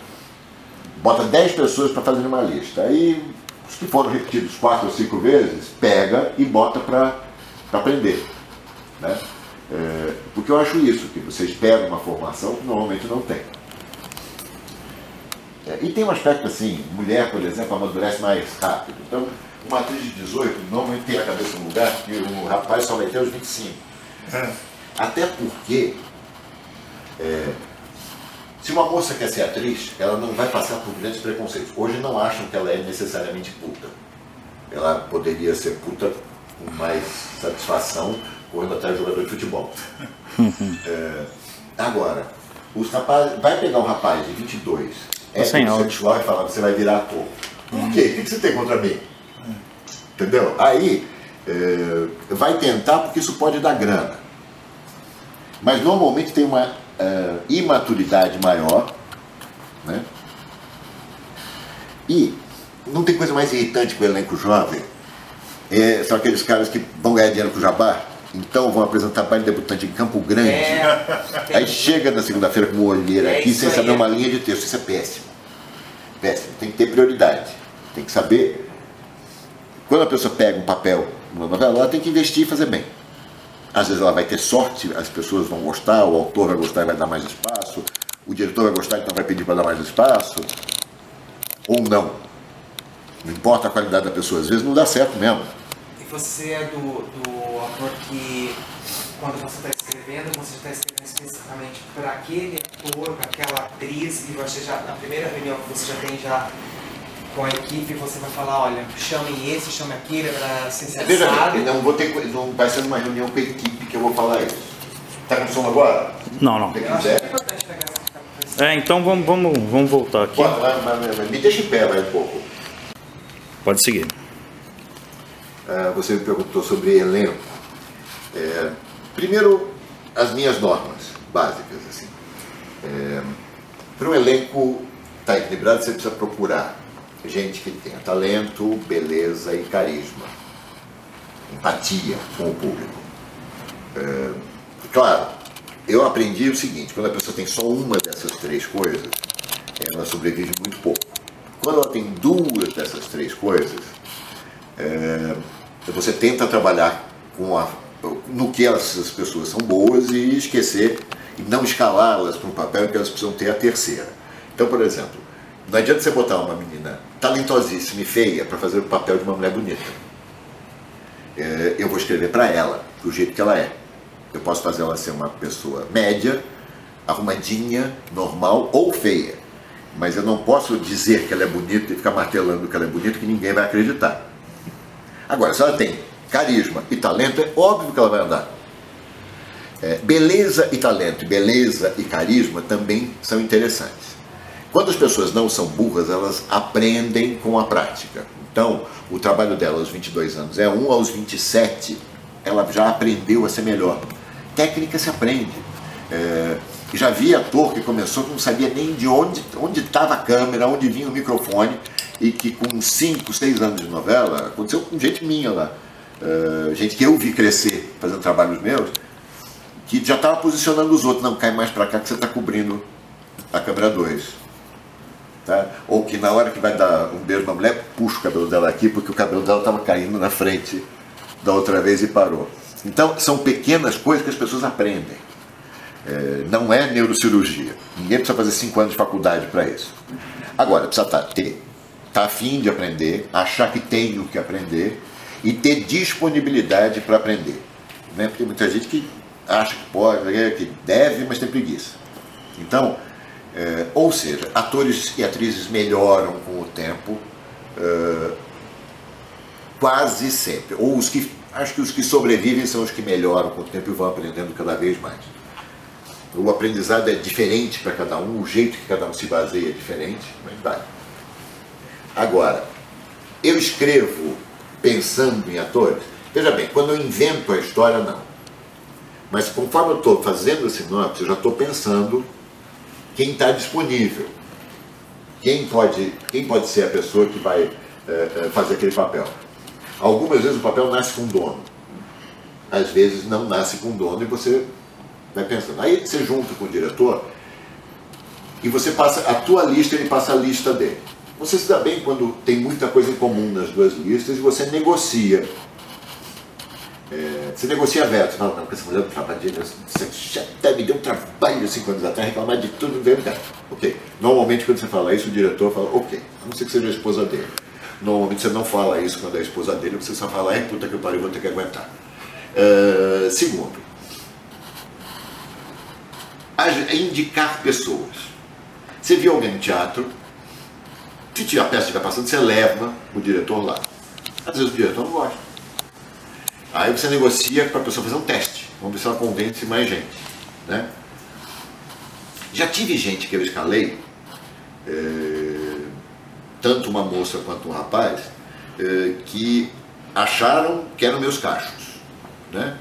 bota 10 pessoas para fazer uma lista. Aí, os que foram repetidos quatro ou cinco vezes, pega e bota para aprender. Né? É, porque eu acho isso, que vocês pegam uma formação que normalmente não tem. É, e tem um aspecto assim, mulher, por exemplo, amadurece mais rápido. Então, uma atriz de 18 normalmente tem a cabeça no lugar que o rapaz só vai ter os 25. É. Até porque, é, se uma moça quer ser atriz, ela não vai passar por grandes preconceitos. Hoje não acham que ela é necessariamente puta. Ela poderia ser puta com mais satisfação correndo atrás de jogador de futebol. É, agora, os rapazes, vai pegar um rapaz de 22, é sem áudio. sexual e falar, você vai virar ator. Por quê? O que que você tem contra mim? Entendeu? Aí é, vai tentar porque isso pode dar grana. Mas normalmente tem uma é, imaturidade maior. Né? E não tem coisa mais irritante que o elenco jovem. É, são aqueles caras que vão ganhar dinheiro com o jabá, então vão apresentar baile debutante em Campo Grande. É, Aí chega na segunda-feira com uma olheira É aqui sem saber uma linha de texto. Isso é péssimo. Péssimo. Tem que ter prioridade. Tem que saber. Quando a pessoa pega um papel numa novela, ela tem que investir e fazer bem. Às vezes ela vai ter sorte, as pessoas vão gostar, o autor vai gostar e vai dar mais espaço, o diretor vai gostar, então vai pedir para dar mais espaço. Ou não. Não importa a qualidade da pessoa, às vezes não dá certo mesmo. Você é do, do ator que, quando você está escrevendo, você está escrevendo especificamente para aquele ator, para aquela atriz, e você já, na primeira reunião que você já tem já com a equipe, você vai falar, olha, chamem esse, chamem aquele para ser Veja sensado. bem, não, vou ter, não vai ser uma reunião com a equipe que eu vou falar isso. Tá com som agora? Não, não. É. É, então vamos, vamos, vamos voltar aqui. Lá, mas- mas- mas me deixa em pé mais um pouco. Pode seguir. Ah, você me perguntou sobre elenco. É, primeiro, as minhas normas básicas. Assim. Para o elenco estar equilibrado, você precisa procurar gente que tenha talento, beleza e carisma. Empatia com o público. É, claro, eu aprendi o seguinte, quando a pessoa tem só uma dessas três coisas, ela sobrevive muito pouco. Quando ela tem duas dessas três coisas, é, você tenta trabalhar com a, no que essas pessoas são boas e esquecer e não escalá-las para um papel em que elas precisam ter a terceira. Então, por exemplo, não adianta você botar uma menina talentosíssima e feia para fazer o papel de uma mulher bonita. É, eu vou escrever para ela, do jeito que ela é. Eu posso fazer ela ser uma pessoa média, arrumadinha, normal ou feia. Mas eu não posso dizer que ela é bonita e ficar martelando que ela é bonita que ninguém vai acreditar. Agora, se ela tem carisma e talento, é óbvio que ela vai andar. É, beleza e talento, beleza e carisma também são interessantes. Quando as pessoas não são burras, elas aprendem com a prática. Então, o trabalho dela aos 22 anos é um, aos 27 ela já aprendeu a ser melhor. Técnica se aprende. É, já vi ator que começou que não sabia nem de onde onde estava a câmera, onde vinha o microfone, e que com 5, 6 anos de novela, aconteceu com gente minha lá, é, gente que eu vi crescer fazendo trabalhos meus, que já estava posicionando os outros, não, cai mais para cá que você está cobrindo a câmera 2. Tá? Ou que na hora que vai dar um beijo na mulher, puxa o cabelo dela aqui, porque o cabelo dela estava caindo na frente da outra vez e parou. Então, são pequenas coisas que as pessoas aprendem. É, não é neurocirurgia. Ninguém precisa fazer cinco anos de faculdade para isso. Agora, precisa tá, ter, tá afim de aprender, achar que tem o que aprender e ter disponibilidade para aprender. Né? Porque tem muita gente que acha que pode, que deve, mas tem preguiça. Então, é, ou seja, atores e atrizes melhoram com o tempo, é, quase sempre. Ou os que. Acho que os que sobrevivem são os que melhoram com o tempo e vão aprendendo cada vez mais. O aprendizado é diferente para cada um, o jeito que cada um se baseia é diferente, mas vai. Agora, eu escrevo pensando em atores. Veja bem, quando eu invento a história, não. Mas conforme eu estou fazendo a sinopse, eu já estou pensando quem está disponível. Quem pode, quem pode ser a pessoa que vai é, fazer aquele papel. Algumas vezes o papel nasce com dono. Às vezes não nasce com dono e você vai pensando. Aí você junta com o diretor e você passa a tua lista ele passa a lista dele. Você se dá bem quando tem muita coisa em comum nas duas listas e você negocia. É, você negocia veto. Fala, não, porque essa mulher dele, você já me deu um trabalho cinco anos atrás, reclamar de tudo, cá. Ok. Normalmente quando você fala isso, o diretor fala, ok, a não ser que seja a esposa dele. Normalmente você não fala isso quando é a esposa dele, você só fala, é puta que eu pariu, vou ter que aguentar. Uh, segundo, indicar pessoas. Você viu alguém no teatro, se a peça estiver passando, você leva o diretor lá. Às vezes o diretor não gosta. Aí você negocia para a pessoa fazer um teste. Vamos ver se ela convence mais gente. Né? Já tive gente que eu escalei, é, tanto uma moça quanto um rapaz, é, que acharam que eram meus cachos. Né?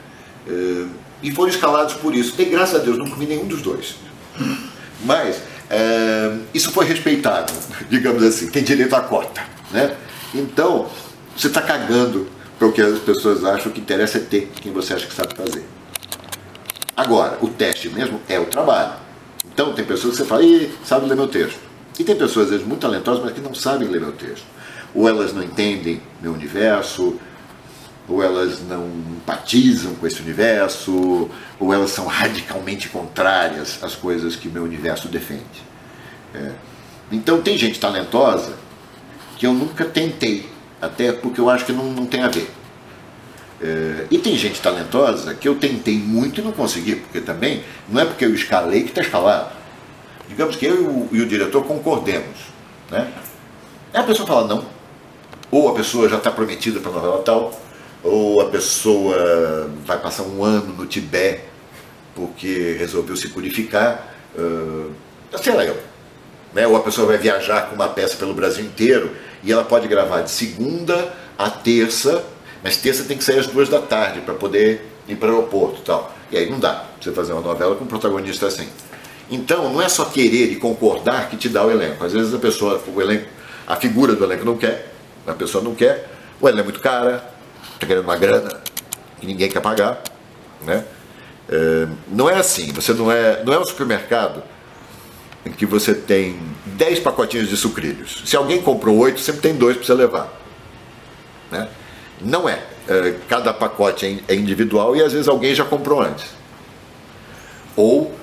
É, e foram escalados por isso. E graças a Deus não comi nenhum dos dois. Mas isso foi respeitado, digamos assim, tem direito à cota. Né? Então, você está cagando para o que as pessoas acham que interessa é ter quem você acha que sabe fazer. Agora, o teste mesmo é o trabalho. Então, tem pessoas que você fala, e sabe ler meu texto. E tem pessoas, às vezes, muito talentosas, mas que não sabem ler meu texto. Ou elas não entendem meu universo, ou elas não empatizam com esse universo, ou elas são radicalmente contrárias às coisas que meu universo defende. É. Então, tem gente talentosa que eu nunca tentei, até porque eu acho que não, não tem a ver. É, e tem gente talentosa que eu tentei muito e não consegui, porque também não é porque eu escalei que está escalado. Digamos que eu e o, e o diretor concordemos. Né? Aí a pessoa fala não. Ou a pessoa já está prometida para novela tal, ou a pessoa vai passar um ano no Tibete porque resolveu se purificar. Uh, sei lá eu. Né? Ou a pessoa vai viajar com uma peça pelo Brasil inteiro e ela pode gravar de segunda a terça, mas terça tem que sair às duas da tarde para poder ir para o aeroporto e tal. E aí não dá você fazer uma novela com um protagonista assim. Então, não é só querer e concordar que te dá o elenco. Às vezes a pessoa, o elenco, a figura do elenco não quer, a pessoa não quer, ou ela é muito cara, está querendo uma grana que ninguém quer pagar, né? É, não é assim, você não é, não é um supermercado em que você tem 10 pacotinhos de sucrilhos. Se alguém comprou 8, sempre tem dois para você levar. Né? Não é. é. Cada pacote é, é individual e às vezes alguém já comprou antes. Ou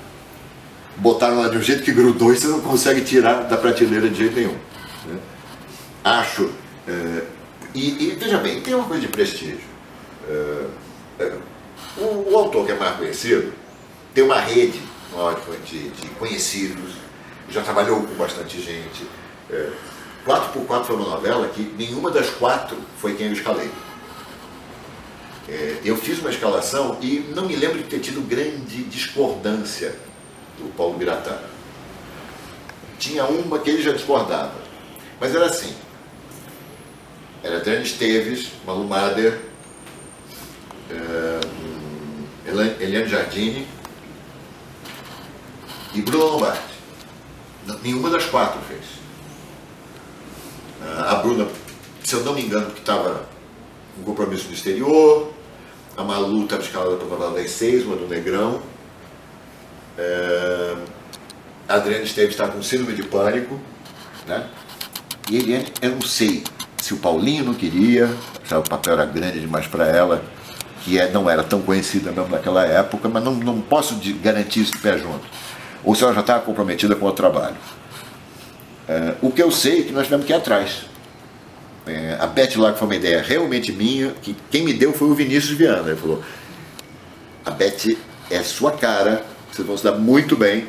botaram lá de um jeito que grudou e você não consegue tirar da prateleira de jeito nenhum. Né? Acho. É, e, e, veja bem, tem uma coisa de prestígio. É, é, o, o, autor que é mais conhecido tem uma rede de, de conhecidos, já trabalhou com bastante gente. É, 4x4 foi uma novela que nenhuma das quatro foi quem eu escalei. É, eu fiz uma escalação e não me lembro de ter tido grande discordância do Paulo Biratã. Tinha uma que ele já discordava, mas era assim. Era Adriano Esteves, Malu Mader, é, Eliane Jardini e Bruno Lombardi. Nenhuma das quatro fez. Ah, a Bruna, se eu não me engano, que estava com compromisso no exterior, a Malu estava escalada para a novela das seis, uma do Negrão. É, a Adriana Esteves está com síndrome de pânico. Né? E Eliane, eu não sei se o Paulinho não queria, o papel era grande demais para ela, que é, não era tão conhecida mesmo naquela época, mas não, não posso garantir isso de pé junto. Ou se ela já estava comprometida com o trabalho. É, o que eu sei é que nós tivemos que ir atrás. É, a Beth que foi uma ideia realmente minha, que quem me deu foi o Vinícius Viana. Ele falou: a Beth é sua cara, vocês vão se dar muito bem.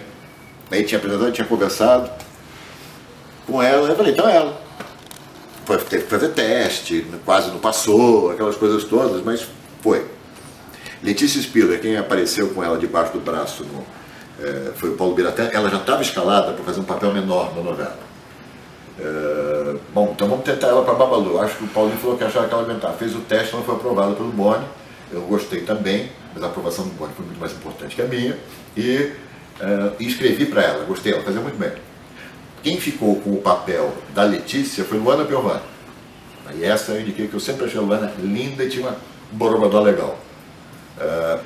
Aí tinha apresentado, tinha conversado com ela. Eu falei: então é ela. Teve que fazer teste, quase não passou, aquelas coisas todas, mas foi. Letícia Spiller, quem apareceu com ela debaixo do braço no, é, foi o Paulo Biratã, ela já estava escalada para fazer um papel menor na novela. É, bom, então vamos tentar ela para Babalu. Acho que o Paulinho falou que achava que ela aguentava. Fez o teste, ela foi aprovada pelo Boni. Eu gostei também, mas a aprovação do Boni foi muito mais importante que a minha. E, é, escrevi para ela, gostei, ela fazia muito bem. Quem ficou com o papel da Letícia foi Luana Piovani. E essa eu indiquei que eu sempre achei a Luana linda e tinha um borogodó legal. Uh,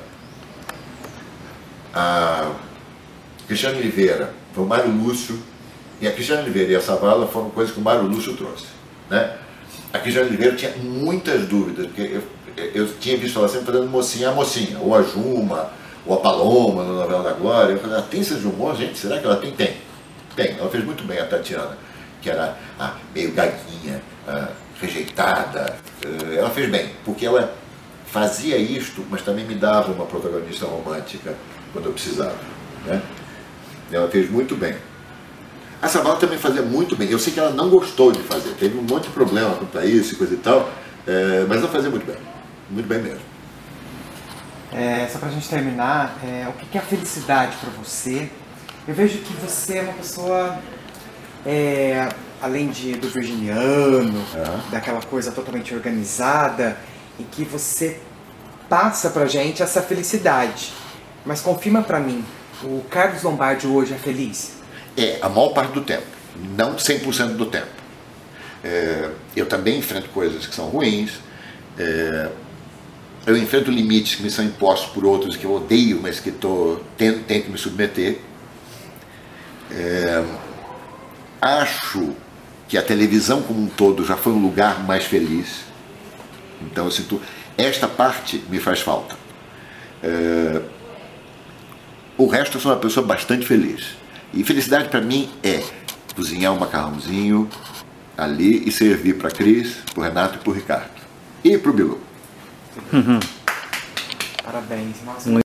a Cristiano Oliveira, foi o Mário Lúcio, e a Cristiano Oliveira e a Savala foram coisas que o Mário Lúcio trouxe. Né? A Cristiano Oliveira tinha muitas dúvidas, porque eu, eu tinha visto ela sempre fazendo mocinha a mocinha, ou a Juma, ou a Paloma na novela da Glória. Eu falei, ela tem de humor, gente? Será que ela tem? Tem. Tem. Ela fez muito bem a Tatiana, que era ah, meio gaguinha, ah, rejeitada. Eh, ela fez bem, porque ela fazia isto, mas também me dava uma protagonista romântica quando eu precisava. Né? Ela fez muito bem. A Savala também fazia muito bem. Eu sei que ela não gostou de fazer, teve um monte de problema quanto a isso e coisa e tal, é, mas ela fazia muito bem. Muito bem mesmo. É, só pra gente terminar, é, o que é a felicidade para você? Eu vejo que você é uma pessoa, é, além de, do virginiano, uhum. daquela coisa totalmente organizada, e que você passa pra gente essa felicidade. Mas confirma pra mim, o Carlos Lombardi hoje é feliz? É, a maior parte do tempo, não 100% do tempo. É, eu também enfrento coisas que são ruins, é, eu enfrento limites que me são impostos por outros que eu odeio, mas que tô, tenho que me submeter. É, acho que a televisão como um todo já foi um lugar mais feliz. Então eu sinto, esta parte me faz falta. É, o resto eu sou uma pessoa bastante feliz. E felicidade para mim é cozinhar um macarrãozinho ali e servir para Cris, para Renato e para Ricardo. E para o Bilu. filho. Parabéns. Nossa,